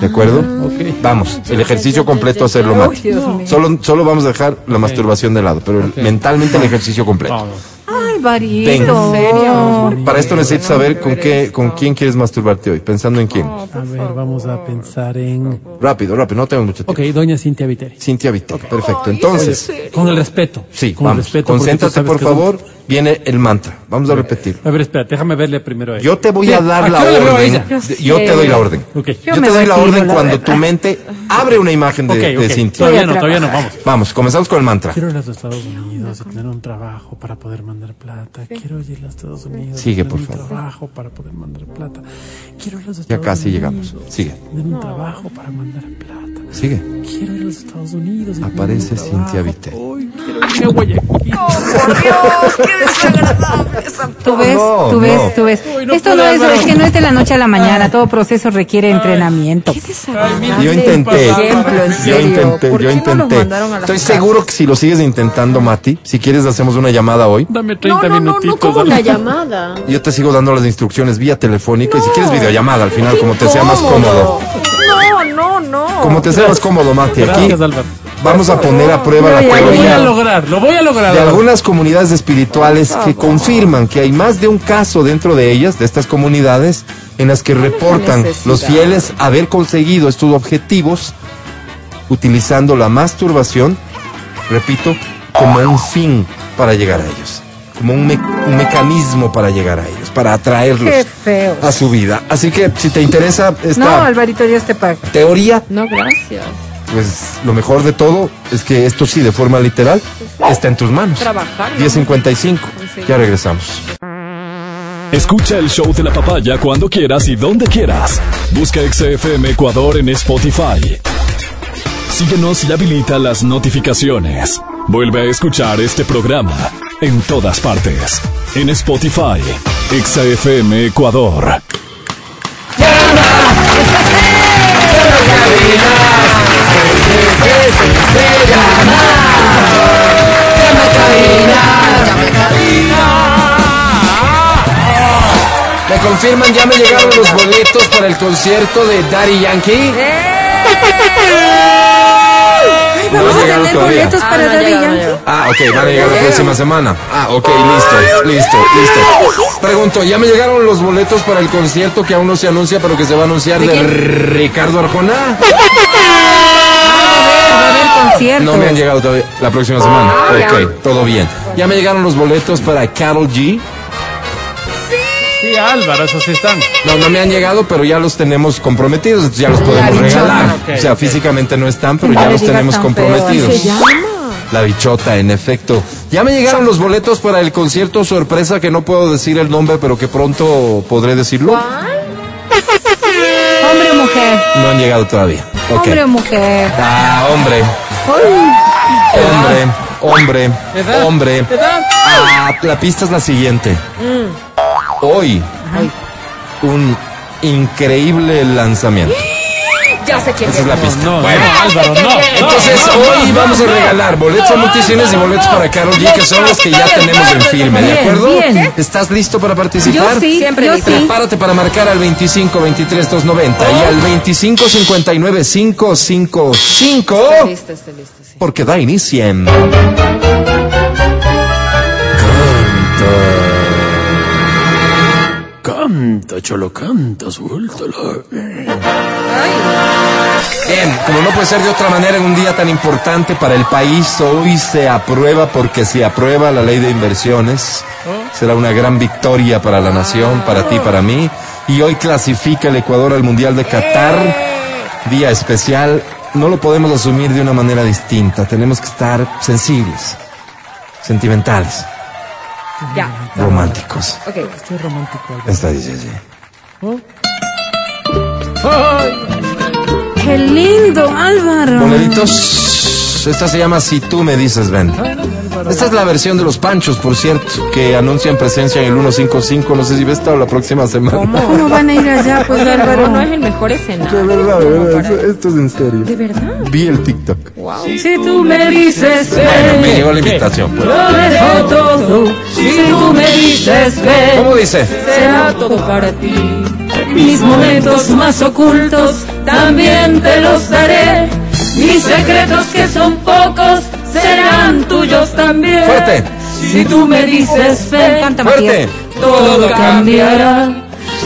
¿De acuerdo? Ok. Vamos, el ejercicio completo hacerlo, Mati. Solo, solo vamos a dejar la masturbación de lado, pero el- mentalmente el ejercicio completo. Ay, varito. ¿En serio? Para esto necesitas saber con qué, con quién quieres masturbarte hoy, pensando en quién. A ver, vamos a pensar en. Rápido, rápido, no tengo mucho tiempo. Ok, doña Cintia Viteri. Cintia Viteri, perfecto. Entonces, Con el respeto. sí, con el respeto, concéntrate por favor. Viene el mantra. Vamos a repetir. A ver, espera, déjame verle primero a ella. Yo te voy a dar ¿a la orden. de- Yo te doy la orden. Yo Yo te doy la orden la cuando verdad. tu mente abre una imagen de, Ok, de ok. Cintia. Todavía no, todavía no, vamos. Vamos, comenzamos con el mantra. Quiero ir a los Estados Unidos y tener un trabajo para poder mandar plata. Quiero ir a los Estados Unidos Sigue, y tener por un favor. trabajo para poder mandar plata. Quiero ir a los Ya Estados casi Unidos. llegamos. Sigue, Tener un trabajo para mandar plata. sigue. Quiero ir a los Estados Unidos. y tener Aparece un Cintia. Uy, quiero irme a Guayaquil. Tú ves, No, tú ves, no. tú ves. Uy, no Esto no es, es que no es de la noche a la mañana, todo proceso requiere entrenamiento. Yo intenté, ejemplo, en yo intenté, ¿Por yo qué no intenté. Estoy seguro que si lo sigues intentando, Mati, si quieres hacemos una llamada hoy. Dame No, 30 no, no, minutitos. no, como dale. una llamada. Yo te sigo dando las instrucciones vía telefónica y si quieres videollamada al final, como te sea más cómodo. No, no, no. Como te sea más cómodo, Mati. Aquí Gracias, Álvaro. Vamos a poner a prueba la ay, Lo voy a teoría lograr, lo voy a lograr. de algunas comunidades espirituales que confirman que hay más de un caso dentro de ellas, de estas comunidades, en las que reportan los fieles haber conseguido estos objetivos utilizando la masturbación, repito, como un fin para llegar a ellos, como un, me- un mecanismo para llegar a ellos, para atraerlos Qué feo. a su vida. Así que si te interesa No, esta Alvarito, Dios te pague. teoría, No, gracias. Pues lo mejor de todo es que esto sí, de forma literal, está en tus manos. Trabajar. 10.55. Ya regresamos. Escucha el show de la papaya cuando quieras y donde quieras. Busca XFM Ecuador en Spotify. Síguenos y habilita las notificaciones. Vuelve a escuchar este programa en todas partes. En Spotify, XFM Ecuador. Me confirman, ya me llegaron los boletos para el concierto de Daddy Yankee. No Vamos a llegaron tener todavía. boletos para no Daddy Yankee. Ah, ok, van a llegar la próxima semana. Ah, ok, listo, listo, listo. Pregunto, ¿ya me llegaron los boletos para el concierto que aún no se anuncia, pero que se va a anunciar de, Ricardo Arjona? (laughs) No me han llegado todavía. La próxima semana. ya. Ok, todo bien. ¿Ya me llegaron los boletos para Carol G? Sí, Álvaro, esos sí están. No, no me han llegado, pero ya los tenemos comprometidos, entonces ya los podemos regalar. Ok, o sea, físicamente no están, pero No ya los tenemos comprometidos. La bichota, en efecto. Ya me llegaron los boletos para el concierto sorpresa que no puedo decir el nombre, pero que pronto podré decirlo. Hombre o mujer. No han llegado todavía. Ok. Hombre o mujer. Ah, hombre. Hombre, hombre, ¿Edad? hombre. ¿Edad? Ah, la pista es la siguiente. Hoy, un increíble lanzamiento. Ya sé quién Esa es la pista. No, Bueno, no, Álvaro, no. Entonces, hoy vamos a regalar boletos a multicines y boletos para Carol G, que son los que ya tenemos en firme, ¿de acuerdo? bien. ¿Estás listo para participar? Yo sí, Siempre yo listo. Prepárate para marcar al 25 23 290 y al 25 59 555 Listo, está listo, sí. porque da inicio en Canta, cholo, canta, suéltala. Bien, como no puede ser de otra manera en un día tan importante para el país, hoy se aprueba porque se aprueba la ley de inversiones. Será una gran victoria para la nación, para ti, para mí. Y hoy clasifica el Ecuador al Mundial de Qatar. Día especial. No lo podemos asumir de una manera distinta. Tenemos que estar sensibles, sentimentales, Ya. románticos. Ok. Estoy romántico, Álvaro. Esta dice así. Qué lindo, Álvaro. Esta se llama Si tú me dices ven. Esta es la versión de los Panchos, por cierto, que anuncian presencia en el 155. No sé si ves la próxima semana. ¿Cómo (laughs) van a ir allá, pues, Álvaro? no, es el mejor escenario. De verdad, de verdad, esto, esto es en serio. ¿De verdad? Vi el TikTok. Si tú me dices Bueno, me llegó la invitación. pues. lo dejo todo. Si tú me dices ven, ¿Cómo dice? será todo para ti. Mis momentos más ocultos también te los daré. Mis secretos que son pocos serán tuyos también. Fuerte. Si tú me dices ven, canta Fuerte. todo cambiará.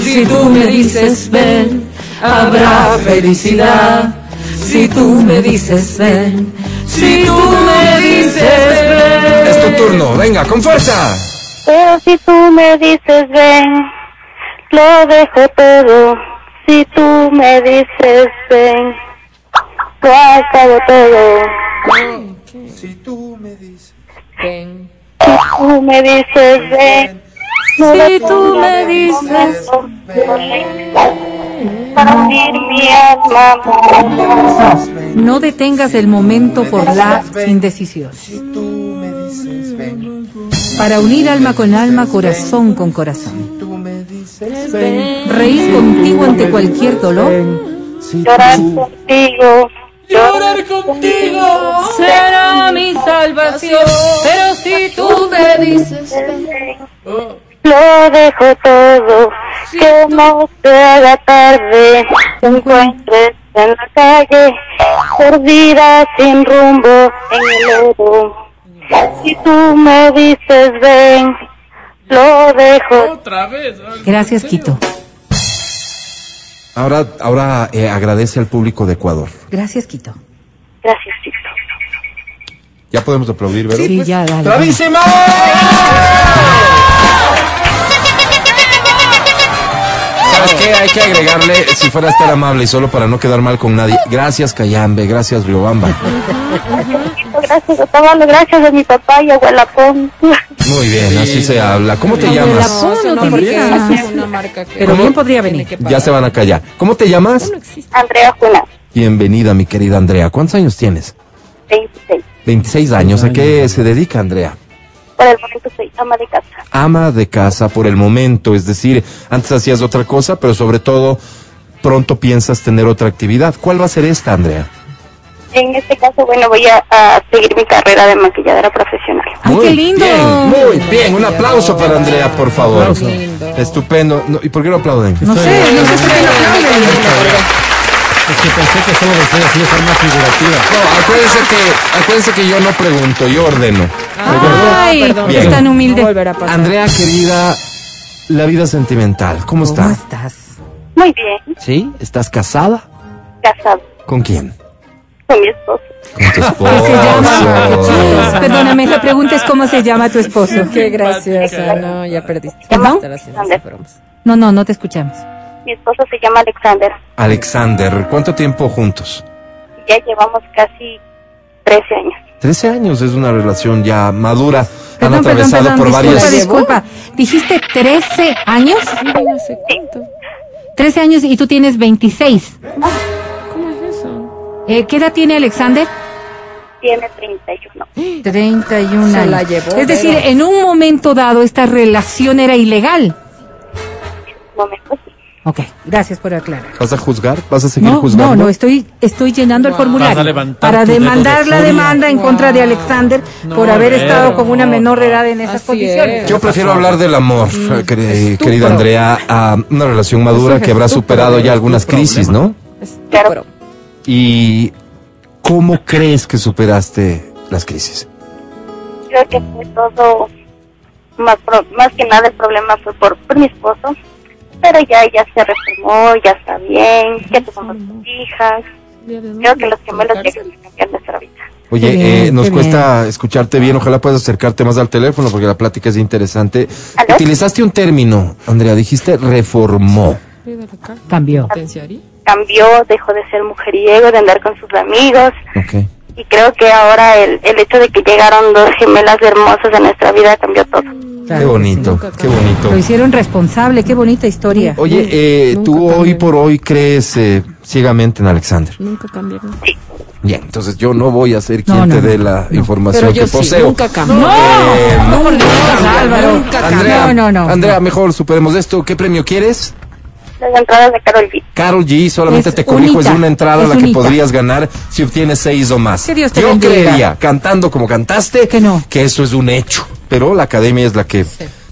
Si tú me dices ven, habrá felicidad. Si tú me dices ven, si tú me dices ven. Es tu turno. Venga, con fuerza. Pero si tú me dices ven, lo dejo todo. Si tú me dices ven, acabo todo. Ven. Si tú me dices ven, no Si tú me dices para unir mi alma. amor. No detengas el momento por la indecisión. Para unir alma con alma, corazón con corazón. Reír contigo ante cualquier dolor. Llorar contigo. Llorar contigo será mi salvación. Pero si tú me dices Lo dejo todo, que no te haga tarde, te encuentres en la calle, perdida sin rumbo en el oro. Si tú me dices ven, lo dejo. Gracias, Quito. Ahora, ahora eh, agradece al público de Ecuador. Gracias, Quito. Gracias, Tito. Ya podemos aplaudir, ¿verdad? Sí, ya, dale. ¡Bravísima! ¿Sabes qué? Hay que agregarle, si fuera a estar amable y solo para no quedar mal con nadie. Gracias, Cayambe. Gracias, Riobamba. Gracias, Otavalo, gracias a mi papá y abuela Pon. Muy bien, así se habla. ¿Cómo te La llamas? No no, porque utiliza. es una marca que... Pero bien podría venir. Ya se van a callar. ¿Cómo te llamas? Andrea Juna, Bienvenida, mi querida Andrea. ¿Cuántos años tienes? 26. 26 años. ¿A qué se dedica, Andrea? Por el momento soy ama de casa. ama de casa por el momento, es decir, antes hacías otra cosa, pero sobre todo pronto piensas tener otra actividad. ¿Cuál va a ser esta, Andrea? En este caso, bueno, voy a, a seguir mi carrera de maquilladora profesional. ¡Ay, qué lindo! Bien, muy bien. Un aplauso para Andrea, por favor. Aplauso. Estupendo. No, ¿Y por qué lo aplauden? No sé, no sé por qué lo aplauden. Es que pensé que solo decía así de forma figurativa. No, acuérdense que, acuérdense que yo no pregunto, yo ordeno. Ay, perdón. es tan humilde. No. Andrea, querida, la vida sentimental, ¿cómo ¿Cómo está? estás? Muy bien, ¿Sí? ¿Estás casada? casado ¿Con quién? con mi esposo. Con tu (laughs) esposo. ¿Qué se llama? Perdóname, la pregunta es cómo se llama tu esposo. Qué graciosa, no, ya perdiste. ¿Perdón? No, no, no te escuchamos. Mi esposo se llama Alexander. Alexander, ¿cuánto tiempo juntos? Ya llevamos casi 13 años. 13 años es una relación ya madura. Han Perdón, perdón, atravesado perdón, por disculpa, varias. disculpa. ¿Dijiste 13 años? Miren, ¿hace cuánto? 13 años y tú tienes 26. ¿Cómo es eso? Eh, ¿Qué edad tiene Alexander? Tiene 31. 31 Se años. la llevó, es decir, pero- en un momento dado esta relación era ilegal. momento sí. Ok, gracias por aclarar. ¿Vas a juzgar? ¿Vas a seguir No, juzgando? no, no, estoy, estoy llenando el formulario para demandar de la demanda en contra de Alexander No, por haber estado con una no, menor de edad en esas Así condiciones. es. Yo prefiero hablar del amor, eh, queri- querida Andrea, a una relación madura que habrá superado ya algunas crisis, ¿no? Claro. ¿Y cómo crees que superaste las crisis? Creo que fue todo, más, pro- más que nada el problema fue por, por mi esposo, pero ya ya se reformó, ya está bien, ya tenemos dos hijas. Creo que los gemelos llegan a cambiar nuestra vida. Oye, eh, nos cuesta escucharte bien, ojalá puedas acercarte más al teléfono porque la plática es interesante. ¿Aló? Utilizaste un término, Andrea, dijiste reformó. Cambió. Cambió, dejó de ser mujeriego, de andar con sus amigos, y creo que ahora el, el hecho de que llegaron dos gemelas hermosas a nuestra vida cambió todo. Qué Claro que bonito, qué bonito. Lo hicieron responsable, qué bonita historia. Oye, eh, tú hoy por hoy crees eh, ciegamente en Alexander. Nunca cambiaron. Bien, entonces yo no voy a ser quien no, te dé la información Pero yo que sí, poseo. nunca cambió. No, Eh, no, Álvaro. nunca Andrea, No, no, no. Andrea, mejor superemos esto. ¿Qué premio quieres? Las entradas de Carol G. Carol G, solamente Es te corrijo, es una entrada es a la que podrías ganar si obtienes seis o más. Que Dios te Yo bendiga. creería, cantando como cantaste, Que no. eso es un hecho. Pero la academia es la que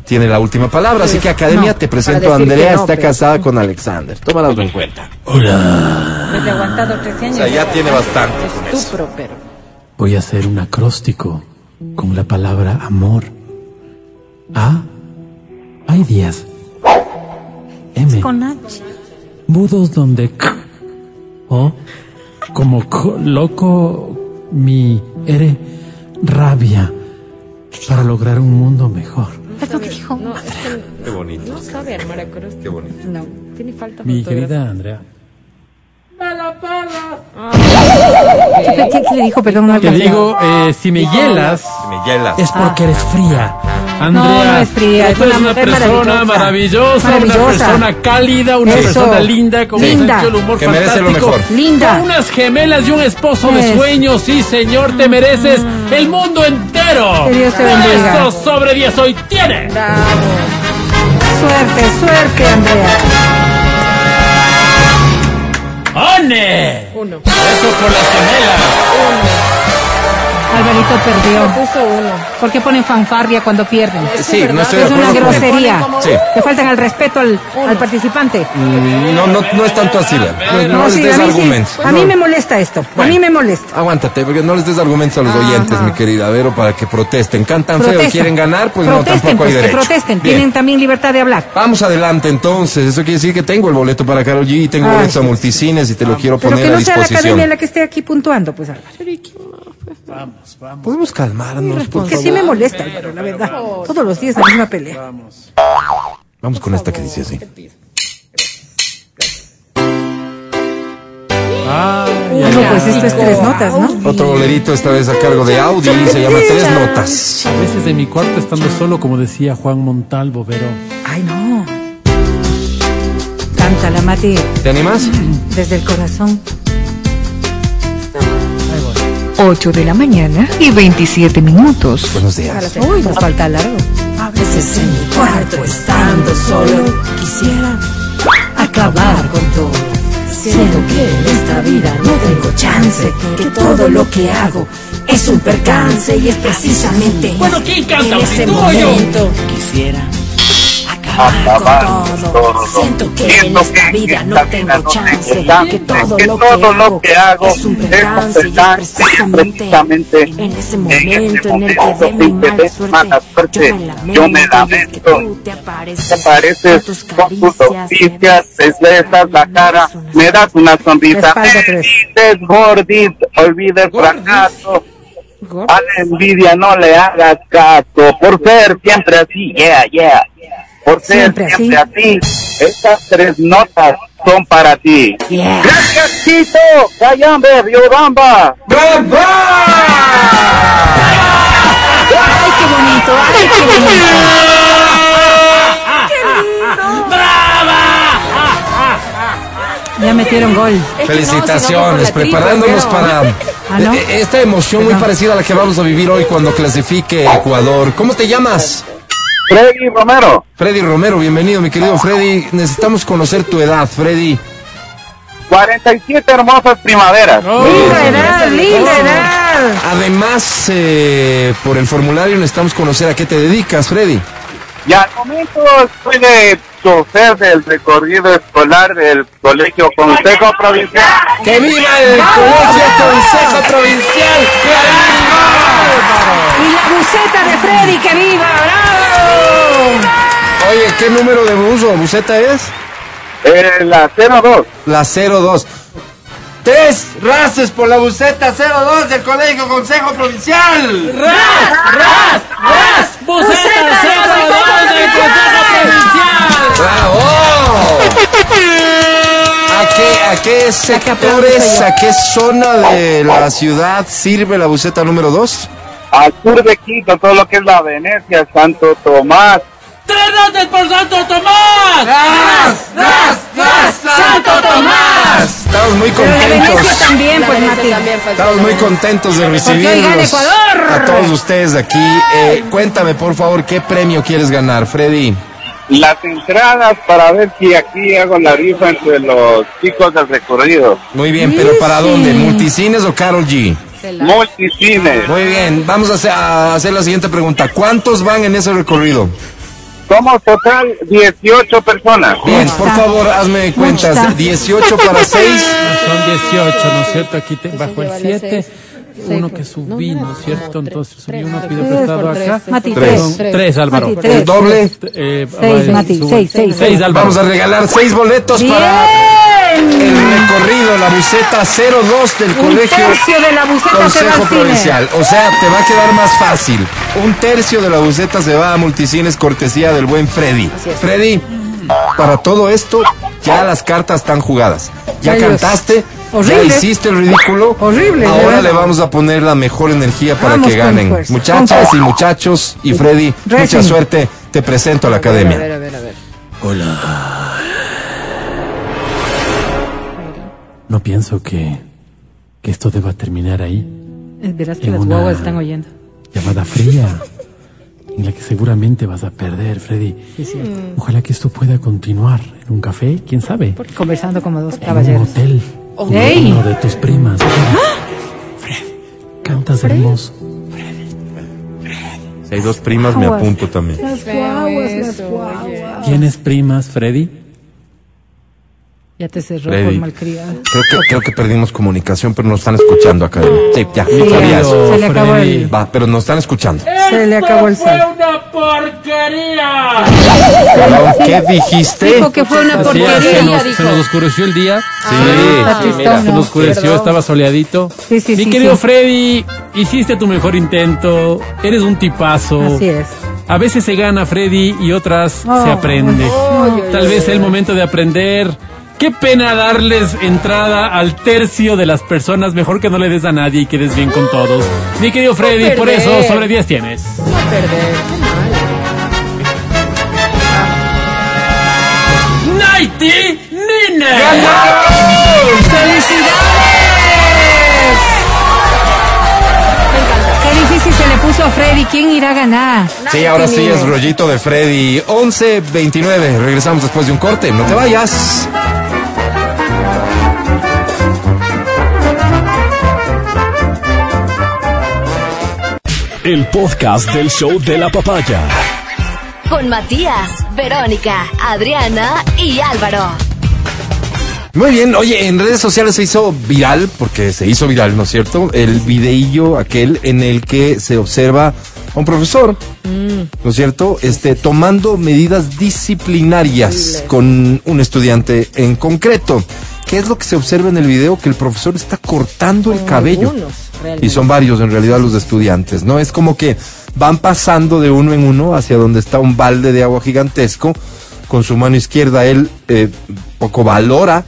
tiene la última palabra. Así que academia, No. te presento a Andrea, no, está pero- casada con Alexander. Tómalo en cuenta. Desde aguantado 13 O años. sea, ya tiene bastante. Estupro, pero. Voy a hacer un acróstico con la palabra amor. A. Hay días. M. Con H. Mudos donde K. O. Como co- loco mi ere rabia para lograr un mundo mejor. Es lo que dijo. No, es que Qué bonito, no sabe armar acróstico. qué bonito. No, tiene falta Mi querida Andrea. ¿Qué, qué- qué le dijo? Perdón, no Te digo, eh, si me hielas, Me hielas. es porque eres fría. Andrea, No, no es fría, es tú eres una persona maravillosa. maravillosa, Maravillosa. una persona cálida, una Eso. persona linda, con Linda. un sentido del humor Que merece lo fantástico. mejor. Linda. Con unas gemelas y un esposo de sueños, sí señor, te mereces el mundo entero. Que Dios te bendiga. eso sobre 10 hoy tienes. Suerte, suerte, Andrea. ¡One! Uno. Eso por las gemelas. Alvarito perdió. Puso uno. ¿Por qué ponen fanfarria cuando pierden? Sí, no estoy de Es una grosería. Sí. Le faltan al respeto al, al participante. Mm, No, no, no es tanto así, Bea. No, no les sí, des a mí, sí. argumentos. a mí No. me molesta esto. A Bueno. mí me molesta. Aguántate, porque no les des argumentos a los oyentes, mi querida Vero, para que protesten. Cantan feo y quieren ganar, pues protesten, no, tampoco hay pues, que derecho. protesten. Bien. Tienen también libertad de hablar. Vamos adelante entonces. Eso quiere decir que tengo el boleto para Carol G y tengo Ay, boletos a sí. multicines y te lo quiero Pero poner que a no sea la academia disposición. la que esté aquí puntuando, pues Álvaro. Vamos, vamos. Podemos calmarnos, por Porque favor. sí me molesta, Álvaro, la verdad. Todos los días la misma pelea. Vamos con esta que dice así. Ay, Bueno, pues esto es tres notas, ¿no? Otro bolerito, esta vez a cargo de Audi, se llama Tres Notas. A veces de mi cuarto estando solo, como decía Juan Montalvo, pero Ay, no. Cántala, Mati, ¿Te animas? desde el corazón. 8 de la mañana y 27 minutos. Buenos días. Uy, nos falta largo. A veces en mi cuarto estando solo quisiera acabar con todo. Siento que en esta vida no tengo chance, que todo lo que hago es un percance y es precisamente Bueno, ¿quién canta? en ese momento quisiera acabar con todo. Siento que en esta vida no tengo chance, que todo lo que hago es un percance precisamente en ese momento en el que de mi mala suerte yo me lamento te apareces con tus caricias, me deslizas la cara, me das una sonrisa, tres. dices gordito, olvida el fracaso, a la envidia no le hagas caso, por ser siempre así, yeah, yeah, por ser Siempre siempre, así. estas tres notas son para ti. Yeah. Gracias, Chito, Cayambe, Riobamba. Ay, qué bonito, ay, qué bonito. Ya metieron gol. Felicitaciones, preparándonos para Ah, ¿no? eh, esta emoción muy parecida a la que vamos a vivir hoy cuando clasifique Ecuador. ¿Cómo te llamas? Freddy Romero. Freddy Romero, bienvenido, mi querido Freddy. Necesitamos conocer tu edad, Freddy. 47 hermosas primaveras. Linda edad, linda edad. Además, eh, por el formulario necesitamos conocer a qué te dedicas, Freddy. Y al momento soy de chofer del recorrido escolar del Colegio Consejo Provincial. ¡Que viva el Colegio Consejo Provincial! Y la buceta de Freddy, que viva, bravo. Oye, ¿qué número de bus o buseta es? Eh, la 02. La 02. Tres races por la buceta 02 del Colegio Consejo Provincial. ¡Ras! ¡Ras! ¡Ras! ¡Buceta 02 del Consejo Provincial! ¡Bravo! ¿A qué, ¿A qué sectores, a qué zona de la ciudad sirve la buceta número 2? Al sur de Quito, todo lo que es la Venecia, Santo Tomás. ¡Tres races por Santo Tomás! ¡Ras! ¡Ras! ¡Ras! ¡Santo Tomás! Estamos muy contentos. también, pues, Mati. Estamos muy contentos de recibirlos Ecuador. a todos ustedes aquí. Eh, cuéntame, por favor, ¿qué premio quieres ganar, Freddy? Las entradas para ver si aquí hago la rifa entre los chicos del recorrido. Muy bien, pero ¿para dónde? ¿Multicines o Carol G? Multicines. Muy bien, vamos a hacer, a hacer la siguiente pregunta. ¿Cuántos van en ese recorrido? Somos total 18 personas. Bien, por favor, hazme cuentas. está. 18 para (laughs) 6. Son 18, ¿no es cierto? Aquí te, bajo el vale 7. Seis. Uno Seis, que subí, no, ¿no es cierto? no, tres, Entonces subí uno, pido prestado acá. tres, Mati, Tres. tres. Son tres, Álvaro. Mati, tres. El doble. Eh, Seis, Mati, seis, seis. Seis, Álvaro. Vamos a regalar 6 boletos para el recorrido, la buceta 02 del Un colegio tercio de la buceta se va Consejo. Provincial. O sea, te va a quedar más fácil. Un tercio de la buceta se va a multicines cortesía del buen Freddy. Freddy, para todo esto, ya las cartas están jugadas. Ya Ay, cantaste, ya hiciste el ridículo. Horrible, Ahora le vamos a poner la mejor energía para Vamos que ganen. fuerza, Muchachas y muchachos y Freddy, mucha suerte. Te presento a la A academia. ver, a ver, a ver. No pienso que, que esto deba terminar ahí. Verás que las guaguas están oyendo. Llamada fría, en la que seguramente vas a perder, Freddy. Sí, es cierto. Ojalá que esto pueda continuar en un café, quién sabe. Conversando como dos En un caballeros. hotel. Con ¡Ey! uno de tus primas. (gasps) Freddy, cantas hermoso. Si hay dos primas, me apunto también. Las guaguas, las guaguas. ¿Tienes primas, Freddy? Ya te cerró Freddy. por malcriado. Creo que, creo que perdimos comunicación, pero nos están escuchando acá. Sí, ya, Sí, sabía eso. se le acabó Freddy. el, Va, pero nos están escuchando. se le acabó el sal. una porquería! Perdón, ¿Qué dijiste? Dijo que fue una Sí, se, porquería. nos, dijo. se nos oscureció el día. Sí, Ah, sí, mira. Se nos oscureció, Perdón. estaba soleadito. Sí, sí, Mi sí, querido sí. Freddy, hiciste tu mejor intento. Eres un tipazo. Así es. A veces se gana, Freddy, y otras Oh, se aprende. ay, Tal ay, vez sea el momento de aprender. Qué pena darles entrada al tercio de las personas. Mejor que no le des a nadie y quedes bien con todos. Mi querido Freddy, por eso sobre 10 tienes. No perder, qué mal. ¡Nighty Nine! Qué difícil se le puso a Freddy. ¿Quién irá a ganar? Sí, ahora sí es rollito de Freddy. 11.29. Regresamos después de un corte. No te vayas. El podcast del show de la papaya. Con Matías, Verónica, Adriana y Álvaro. Muy bien, oye, en redes sociales se hizo viral, porque se hizo viral, ¿no es cierto? El videillo aquel en el que se observa a un profesor, ¿no es cierto? Este, tomando medidas disciplinarias con un estudiante en concreto. ¿Qué es lo que se observa en el video? Que el profesor está cortando el cabello. Algunos, realmente. Y son varios en realidad los estudiantes, ¿no? Es como que van pasando de uno en uno hacia donde está un balde de agua gigantesco. Con su mano izquierda él eh, poco valora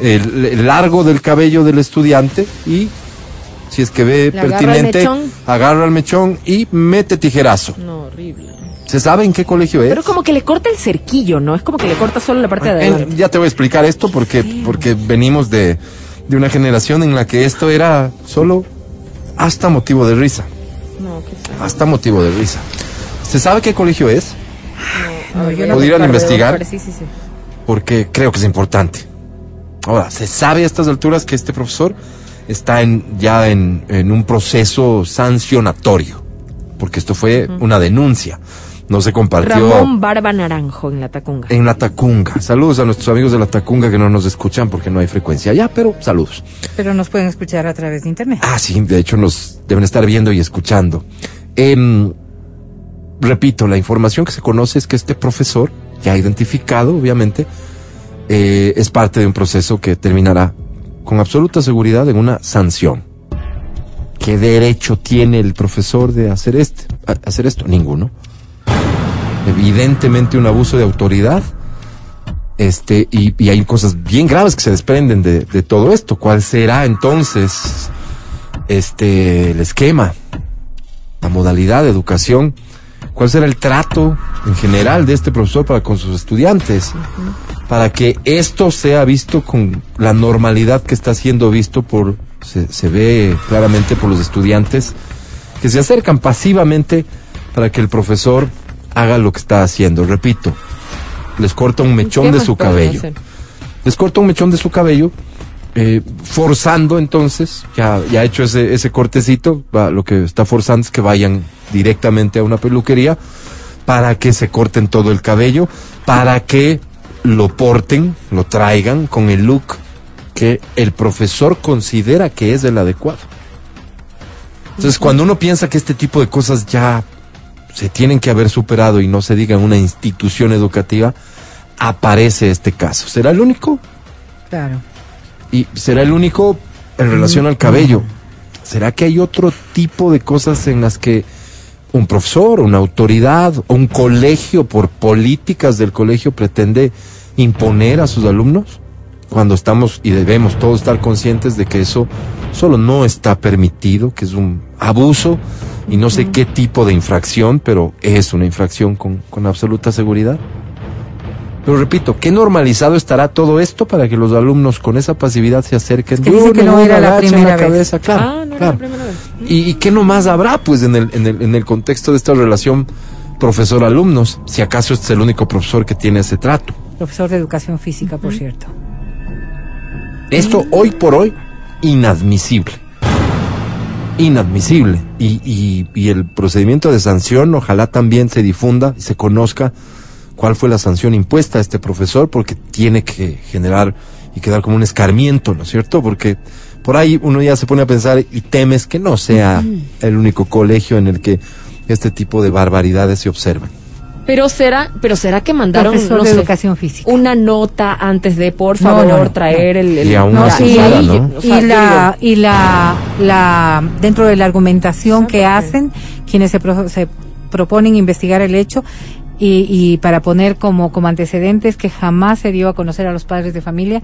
el, el largo del cabello del estudiante y si es que ve Le agarra el pertinente, agarra el mechón y mete tijerazo. No, horrible. ¿Se sabe en qué colegio es? Pero como que le corta el cerquillo, ¿no? Es como que le corta solo la parte de Eh, adelante. ya te voy a explicar esto porque, porque venimos de, de una generación en la que esto era solo hasta motivo de risa. No. Hasta motivo de risa. ¿Se sabe qué colegio es? No, yo no pudieran investigar sí, sí, sí. porque creo que es importante. Ahora, se sabe a estas alturas que este profesor está en, ya en, en un proceso sancionatorio, porque esto fue una denuncia. No se compartió Ramón Barba Naranjo en la Tacunga. en la Tacunga. Saludos a nuestros amigos de la Tacunga que no nos escuchan porque no hay frecuencia allá, pero saludos. Pero nos pueden escuchar a través de internet. Ah, sí, de hecho nos deben estar viendo y escuchando. Em, repito, la información que se conoce es que este profesor, ya identificado, obviamente, eh, es parte de un proceso que terminará con absoluta seguridad en una sanción. ¿Qué derecho tiene el profesor de hacer este, hacer esto? Ninguno. Evidentemente un abuso de autoridad. Este, y, y hay cosas bien graves que se desprenden de, de todo esto. ¿Cuál será entonces este el esquema, la modalidad de educación? ¿Cuál será el trato en general de este profesor para con sus estudiantes? Para que esto sea visto con la normalidad que está siendo visto por, se, se ve claramente por los estudiantes que se acercan pasivamente para que el profesor haga lo que está haciendo. Repito, les corta un mechón ¿Qué de su cabello. hacer? Les corta un mechón de su cabello, eh, forzando entonces, ya, ya hecho ese, ese cortecito, va- lo que está forzando es que vayan directamente a una peluquería para que se corten todo el cabello, para que lo porten, lo traigan con el look que el profesor considera que es el adecuado. Entonces, cuando uno piensa que este tipo de cosas ya se tienen que haber superado y no se diga en una institución educativa, aparece este caso. ¿Será el único? Claro. Y será el único en relación al cabello. ¿Será que hay otro tipo de cosas en las que un profesor, una autoridad o un colegio por políticas del colegio pretende imponer a sus alumnos? Cuando estamos y debemos todos estar conscientes de que eso solo no está permitido, que es un abuso y no sé qué tipo de infracción, pero es una infracción con, con absoluta seguridad. Pero repito, ¿qué normalizado estará todo esto para que los alumnos con esa pasividad se acerquen? que dice que le no era la primera vez. claro, Ah, claro. la primera vez. ¿Y, y qué nomás habrá, pues, en el, en el, en el contexto de esta relación profesor-alumnos? Si acaso este es el único profesor que tiene ese trato. Profesor de educación física, por cierto. Esto hoy por hoy, inadmisible. Inadmisible. Y, y, y el procedimiento de sanción, ojalá también se difunda y se conozca cuál fue la sanción impuesta a este profesor, porque tiene que generar y quedar como un escarmiento, ¿no es cierto? Porque por ahí uno ya se pone a pensar y temes que no sea el único colegio en el que este tipo de barbaridades se observan. Pero será, pero será que mandaron no de sé, educación física. una nota antes de por favor no, no, traer el, el- Y aún No, así y, nada, ahí- ¿no? o sea, y la, y la, la, dentro de la argumentación que hacen, quienes se, pro- se proponen investigar el hecho, y, y para poner como, como antecedentes que jamás se dio a conocer a los padres de familia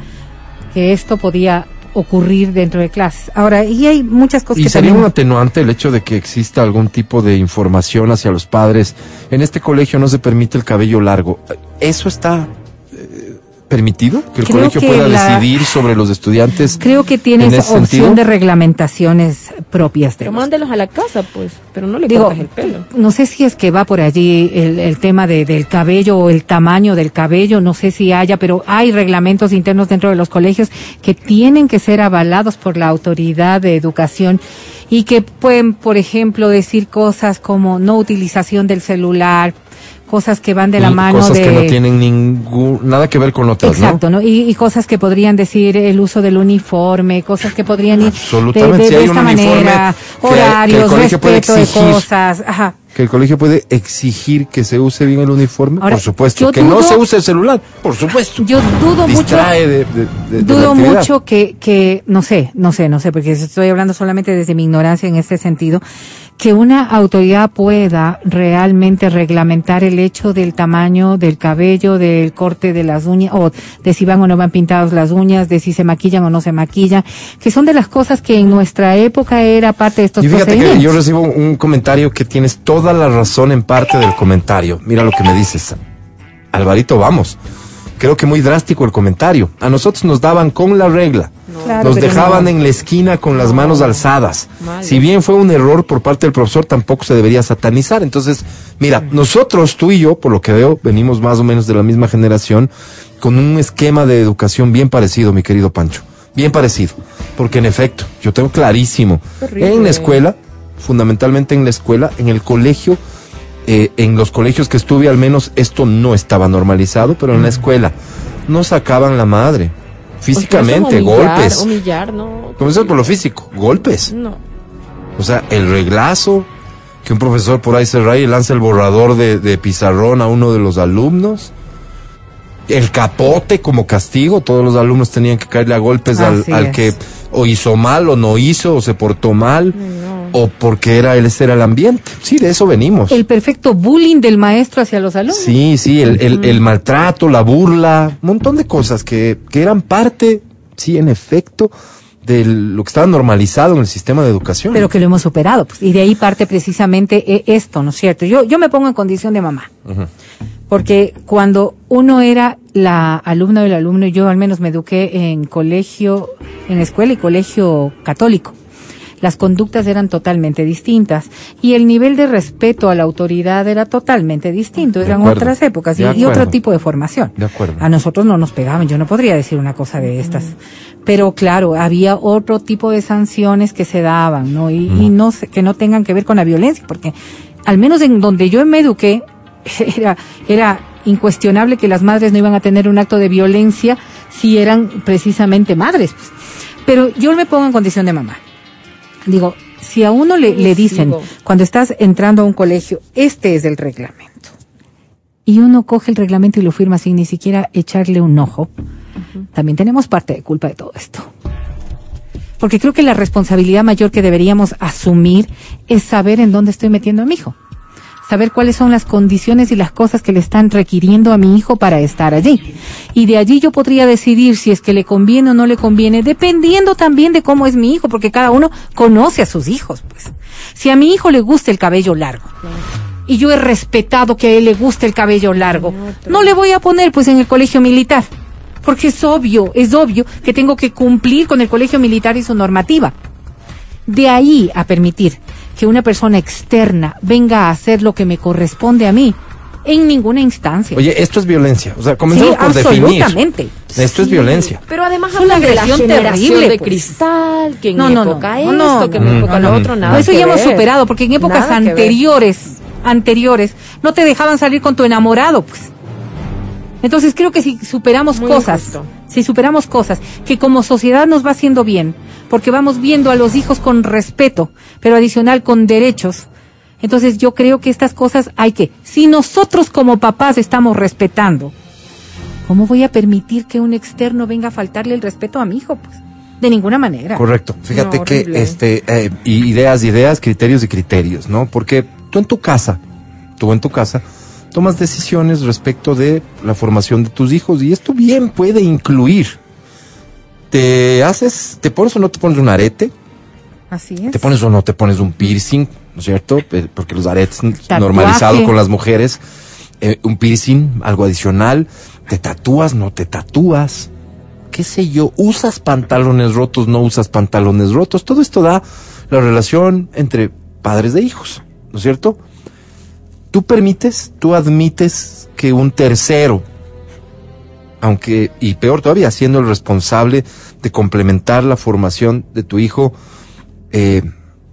que esto podía ocurrir dentro de clases. Ahora, y hay muchas cosas ¿Y que sería un atenuante el hecho de que exista algún tipo de información hacia los padres? En este colegio no se permite el cabello largo. ¿Eso está permitido? ¿Que el Creo colegio que pueda la- decidir sobre los estudiantes? Creo que en tienes ese opción sentido? de reglamentaciones propias de pero los mándelos a la casa, pues, pero no le Digo, cortes el pelo. no sé si es que va por allí el, el tema de, del cabello o el tamaño del cabello, no sé si haya, pero hay reglamentos internos dentro de los colegios que tienen que ser avalados por la autoridad de educación y que pueden, por ejemplo, decir cosas como no utilización del celular, cosas que van de la Y mano cosas de... que no tienen ningún, nada que ver con otras, Exacto, ¿no? Y, y cosas que podrían decir el uso del uniforme, cosas que podrían ir de, Absolutamente, de- si de hay esta un manera, que- que horarios, colegio puede respeto de cosas, ajá. Que el colegio puede exigir que se use bien el uniforme, Ahora, por supuesto. Que no se use el celular, por supuesto. Yo dudo mucho, Distrae de, de- de- dudo mucho que, que, no sé, no sé, no sé, porque estoy hablando solamente desde mi ignorancia en este sentido, que una autoridad pueda realmente reglamentar el hecho del tamaño del cabello, del corte de las uñas, o de si van o no van pintadas las uñas, de si se maquillan o no se maquillan, que son de las cosas que en nuestra época era parte de estos Y fíjate que procedimientos. yo recibo un comentario que tienes toda la razón en parte del comentario. Mira lo que me dices. Alvarito, vamos. creo que muy drástico el comentario. A nosotros nos daban con la regla. Claro, nos dejaban no. en la esquina con las manos alzadas. Si bien fue un error por parte del profesor, tampoco se debería satanizar. Entonces, mira, nosotros, tú y yo, por lo que veo, venimos más o menos de la misma generación, con un esquema de educación bien parecido, mi querido Pancho. Bien parecido. Porque en efecto, yo tengo clarísimo, en la escuela, fundamentalmente en la escuela, en el colegio, eh, en los colegios que estuve al menos esto no estaba normalizado, pero en la escuela no sacaban la madre. Físicamente, humillar, golpes. Humillar, no. Comenzar por lo físico, golpes. No. O sea, el reglazo, que un profesor por ahí se raya y lanza el borrador de, de pizarrón a uno de los alumnos. El capote como castigo, todos los alumnos tenían que caerle a golpes al, al que o hizo mal o no hizo o se portó mal o porque era él era el ambiente. Sí, de eso venimos. El perfecto bullying del maestro hacia los alumnos. Sí, sí, el, el, el maltrato, la burla, un montón de cosas que, que eran parte, sí, en efecto, de lo que estaba normalizado en el sistema de educación. pero que lo hemos superado. pues, y de ahí parte precisamente eh, esto, ¿no es cierto? Yo, yo me pongo en condición de mamá. Porque cuando uno era la alumna o el alumno, yo al menos me eduqué en colegio, en escuela y colegio católico. Las conductas eran totalmente distintas y el nivel de respeto a la autoridad era totalmente distinto. Eran otras épocas y, y otro tipo de formación. De acuerdo. A nosotros no nos pegaban, yo no podría decir una cosa de estas. Pero claro, había otro tipo de sanciones que se daban, ¿no? Y, y no se- que no tengan que ver con la violencia, porque al menos en donde yo me eduqué, (laughs) era, era incuestionable que las madres no iban a tener un acto de violencia si eran precisamente madres. pues. Pero yo me pongo en condición de mamá. Digo, si a uno le, le dicen, cuando estás entrando a un colegio, este es el reglamento, y uno coge el reglamento y lo firma sin ni siquiera echarle un ojo, también tenemos parte de culpa de todo esto. Porque creo que la responsabilidad mayor que deberíamos asumir es saber en dónde estoy metiendo a mi hijo. Saber cuáles son las condiciones y las cosas que le están requiriendo a mi hijo para estar allí. Y de allí yo podría decidir si es que le conviene o no le conviene, dependiendo también de cómo es mi hijo, porque cada uno conoce a sus hijos, pues. Si a mi hijo le gusta el cabello largo, y yo he respetado que a él le guste el cabello largo, no le voy a poner pues en el colegio militar, porque es obvio, es obvio que tengo que cumplir con el colegio militar y su normativa. De ahí a permitir que una persona externa venga a hacer lo que me corresponde a mí, en ninguna instancia. Oye, esto es violencia. O sea, comenzamos Sí, por definir. absolutamente. Esto es violencia. Pero además Es una agresión terrible, de pues. cristal, que en No, no, no. época No, esto, no, que en época lo otro, nada No, eso que ya hemos superado, porque en épocas Nada anteriores, anteriores, no te dejaban salir con tu enamorado, pues. Entonces creo que si superamos Muy cosas, injusto. si superamos cosas que como sociedad nos va haciendo bien, porque vamos viendo a los hijos con respeto, pero adicional con derechos, entonces yo creo que estas cosas hay que, si nosotros como papás estamos respetando, ¿cómo voy a permitir que un externo venga a faltarle el respeto a mi hijo? Pues de ninguna manera. Correcto. Fíjate No, que horrible. este eh, y- ideas, ideas, criterios y criterios, ¿no? Porque tú en tu casa, tú en tu casa tomas decisiones respecto de la formación de tus hijos y esto bien puede incluir te haces, te pones o no te pones un arete, Así es. te pones o no te pones un piercing, ¿no es cierto? Porque los aretes Tatuaje. normalizado con las mujeres, eh, un piercing, algo adicional, te tatúas, no te tatúas, qué sé yo, usas pantalones rotos, no usas pantalones rotos, todo esto da la relación entre padres de hijos, ¿no es cierto? Tú permites, tú admites que un tercero, aunque, y peor todavía, siendo el responsable de complementar la formación de tu hijo, eh,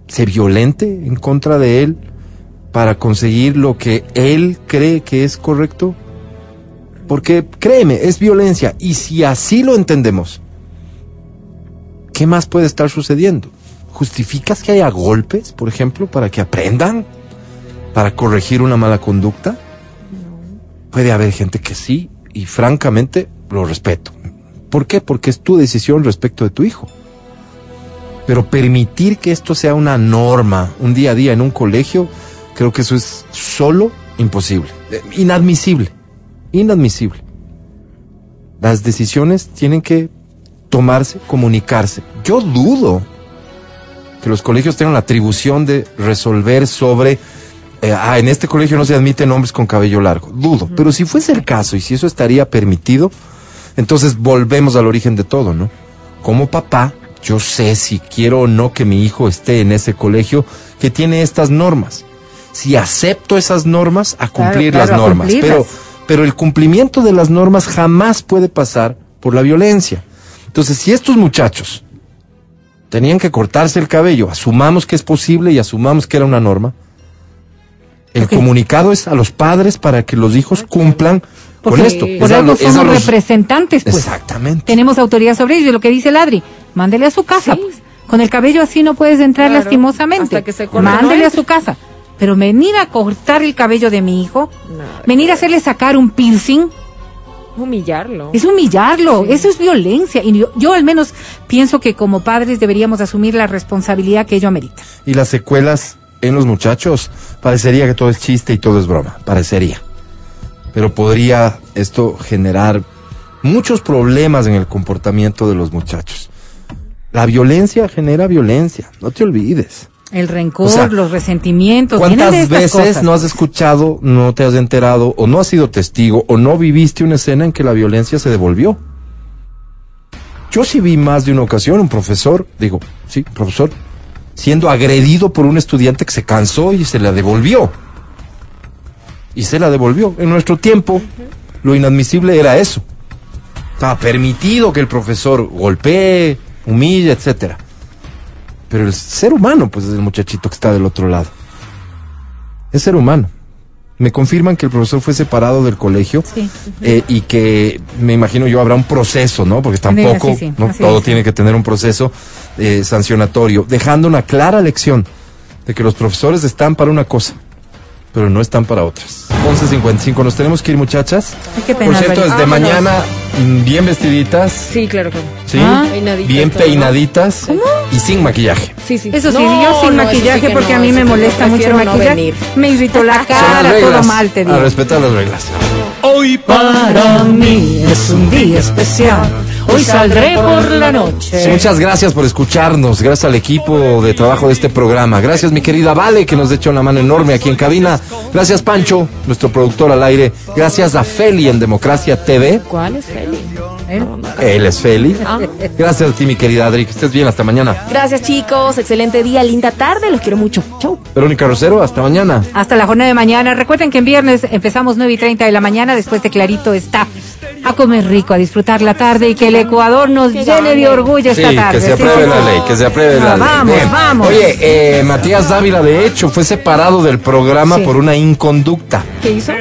se violente en contra de él para conseguir lo que él cree que es correcto? Porque créeme, es violencia. Y si así lo entendemos, ¿qué más puede estar sucediendo? ¿Justificas que haya golpes, por ejemplo, para que aprendan? ¿Para corregir una mala conducta? Puede haber gente que sí, y francamente lo respeto. ¿Por qué? Porque es tu decisión respecto de tu hijo. Pero permitir que esto sea una norma, un día a día en un colegio, creo que eso es solo imposible, inadmisible, inadmisible. Las decisiones tienen que tomarse, comunicarse. Yo dudo que los colegios tengan la atribución de resolver sobre eh, ah, en este colegio no se admiten hombres con cabello largo. Dudo. Pero si fuese el caso y si eso estaría permitido, entonces volvemos al origen de todo, ¿no? Como papá, yo sé si quiero o no que mi hijo esté en ese colegio que tiene estas normas. Si acepto esas normas, a cumplir claro, las normas. cumplirlas. Pero, pero el cumplimiento de las normas jamás puede pasar por la violencia. Entonces, si estos muchachos tenían que cortarse el cabello, asumamos que es posible y asumamos que era una norma, el comunicado es a los padres para que los hijos cumplan con esto. por Es algo a somos los- representantes, pues. Exactamente. Tenemos autoridad sobre ello, lo que dice el Adri. Mándele a su casa, pues. Con el cabello así no puedes entrar Claro, lastimosamente. hasta que se Mándele no a su casa. Pero venir a cortar el cabello de mi hijo, venir a hacerle sacar un piercing, Humillarlo. es humillarlo, eso es violencia. Y yo, yo al menos pienso que como padres deberíamos asumir la responsabilidad que ello amerita. Y las secuelas en los muchachos, parecería que todo es chiste y todo es broma, parecería. Pero podría esto generar muchos problemas en el comportamiento de los muchachos. La violencia genera violencia, no te olvides. El rencor, O sea, los resentimientos. de ¿Cuántas veces cosas. no has escuchado, no te has enterado, o no has sido testigo, o no viviste una escena en que la violencia se devolvió? Yo sí vi más de una ocasión un profesor, digo, sí, profesor, siendo agredido por un estudiante que se cansó y se la devolvió. Y se la devolvió. En nuestro tiempo, lo inadmisible era eso. Estaba permitido que el profesor golpee, humille, etcétera. Pero el ser humano, pues es el muchachito que está del otro lado. Es ser humano. Me confirman que el profesor fue separado del colegio Sí. eh, y que me imagino yo habrá un proceso, ¿no? Porque tampoco Sí, sí, ¿no? así todo es. tiene que tener un proceso eh, sancionatorio, dejando una clara lección de que los profesores están para una cosa, pero no están para otras. 11.55, nos tenemos que ir muchachas. Ay, qué Por cierto, desde Vámonos. mañana bien vestiditas, Sí, claro, claro. ¿sí? Ah. Peinaditas, bien peinaditas y sin maquillaje. Sí, sí. Eso sí, No, yo sin no, maquillaje sí porque no, a mí me molesta mucho el maquillaje. me irrito la cara, todo mal, te A digo. respetar las reglas. Hoy para mí es un día especial. Hoy saldré por la noche. Muchas gracias por escucharnos, gracias al equipo de trabajo de este programa. Gracias mi querida Vale que nos ha hecho una mano enorme aquí en cabina. Gracias Pancho, nuestro productor al aire. Gracias a Feli en Democracia TV. ¿Cuál es Feli? Él es Feli. Ah. Gracias a ti mi querida Adri, que estés bien, hasta mañana. Gracias, chicos. Excelente día, linda tarde. Los quiero mucho. Chau. Verónica Rosero, hasta mañana. Hasta la jornada de mañana. Recuerden que en viernes empezamos 9 y 30 de la mañana. Después de Clarito está a comer rico, a disfrutar la tarde y que el Ecuador nos llene de orgullo Sí, esta tarde. que se apruebe sí, la sí. ley, que se apruebe la Ah, ley. vamos, vamos. Oye, eh, Matías Dávila, de hecho, fue separado del programa Sí. por una inconducta. ¿Qué hizo?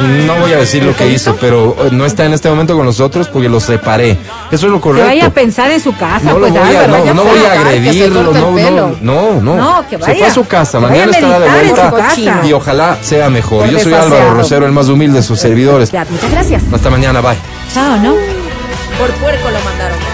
No voy a decir lo que hizo, pero eh, no está en este momento con nosotros porque lo separé. Eso es lo Que correcto. vaya a pensar en su casa, No lo pues voy a, Álvaro, no, vaya no a voy a que agredirlo, no, no, no, no. No, que Se fue vaya. a su casa, Que mañana vaya a estará de vuelta y ojalá sea mejor. Por Yo soy. Álvaro Rosero, el más humilde de sus servidores. Ya, muchas gracias. Hasta mañana, bye. Chao, ¿no? Por puerco lo mandaron.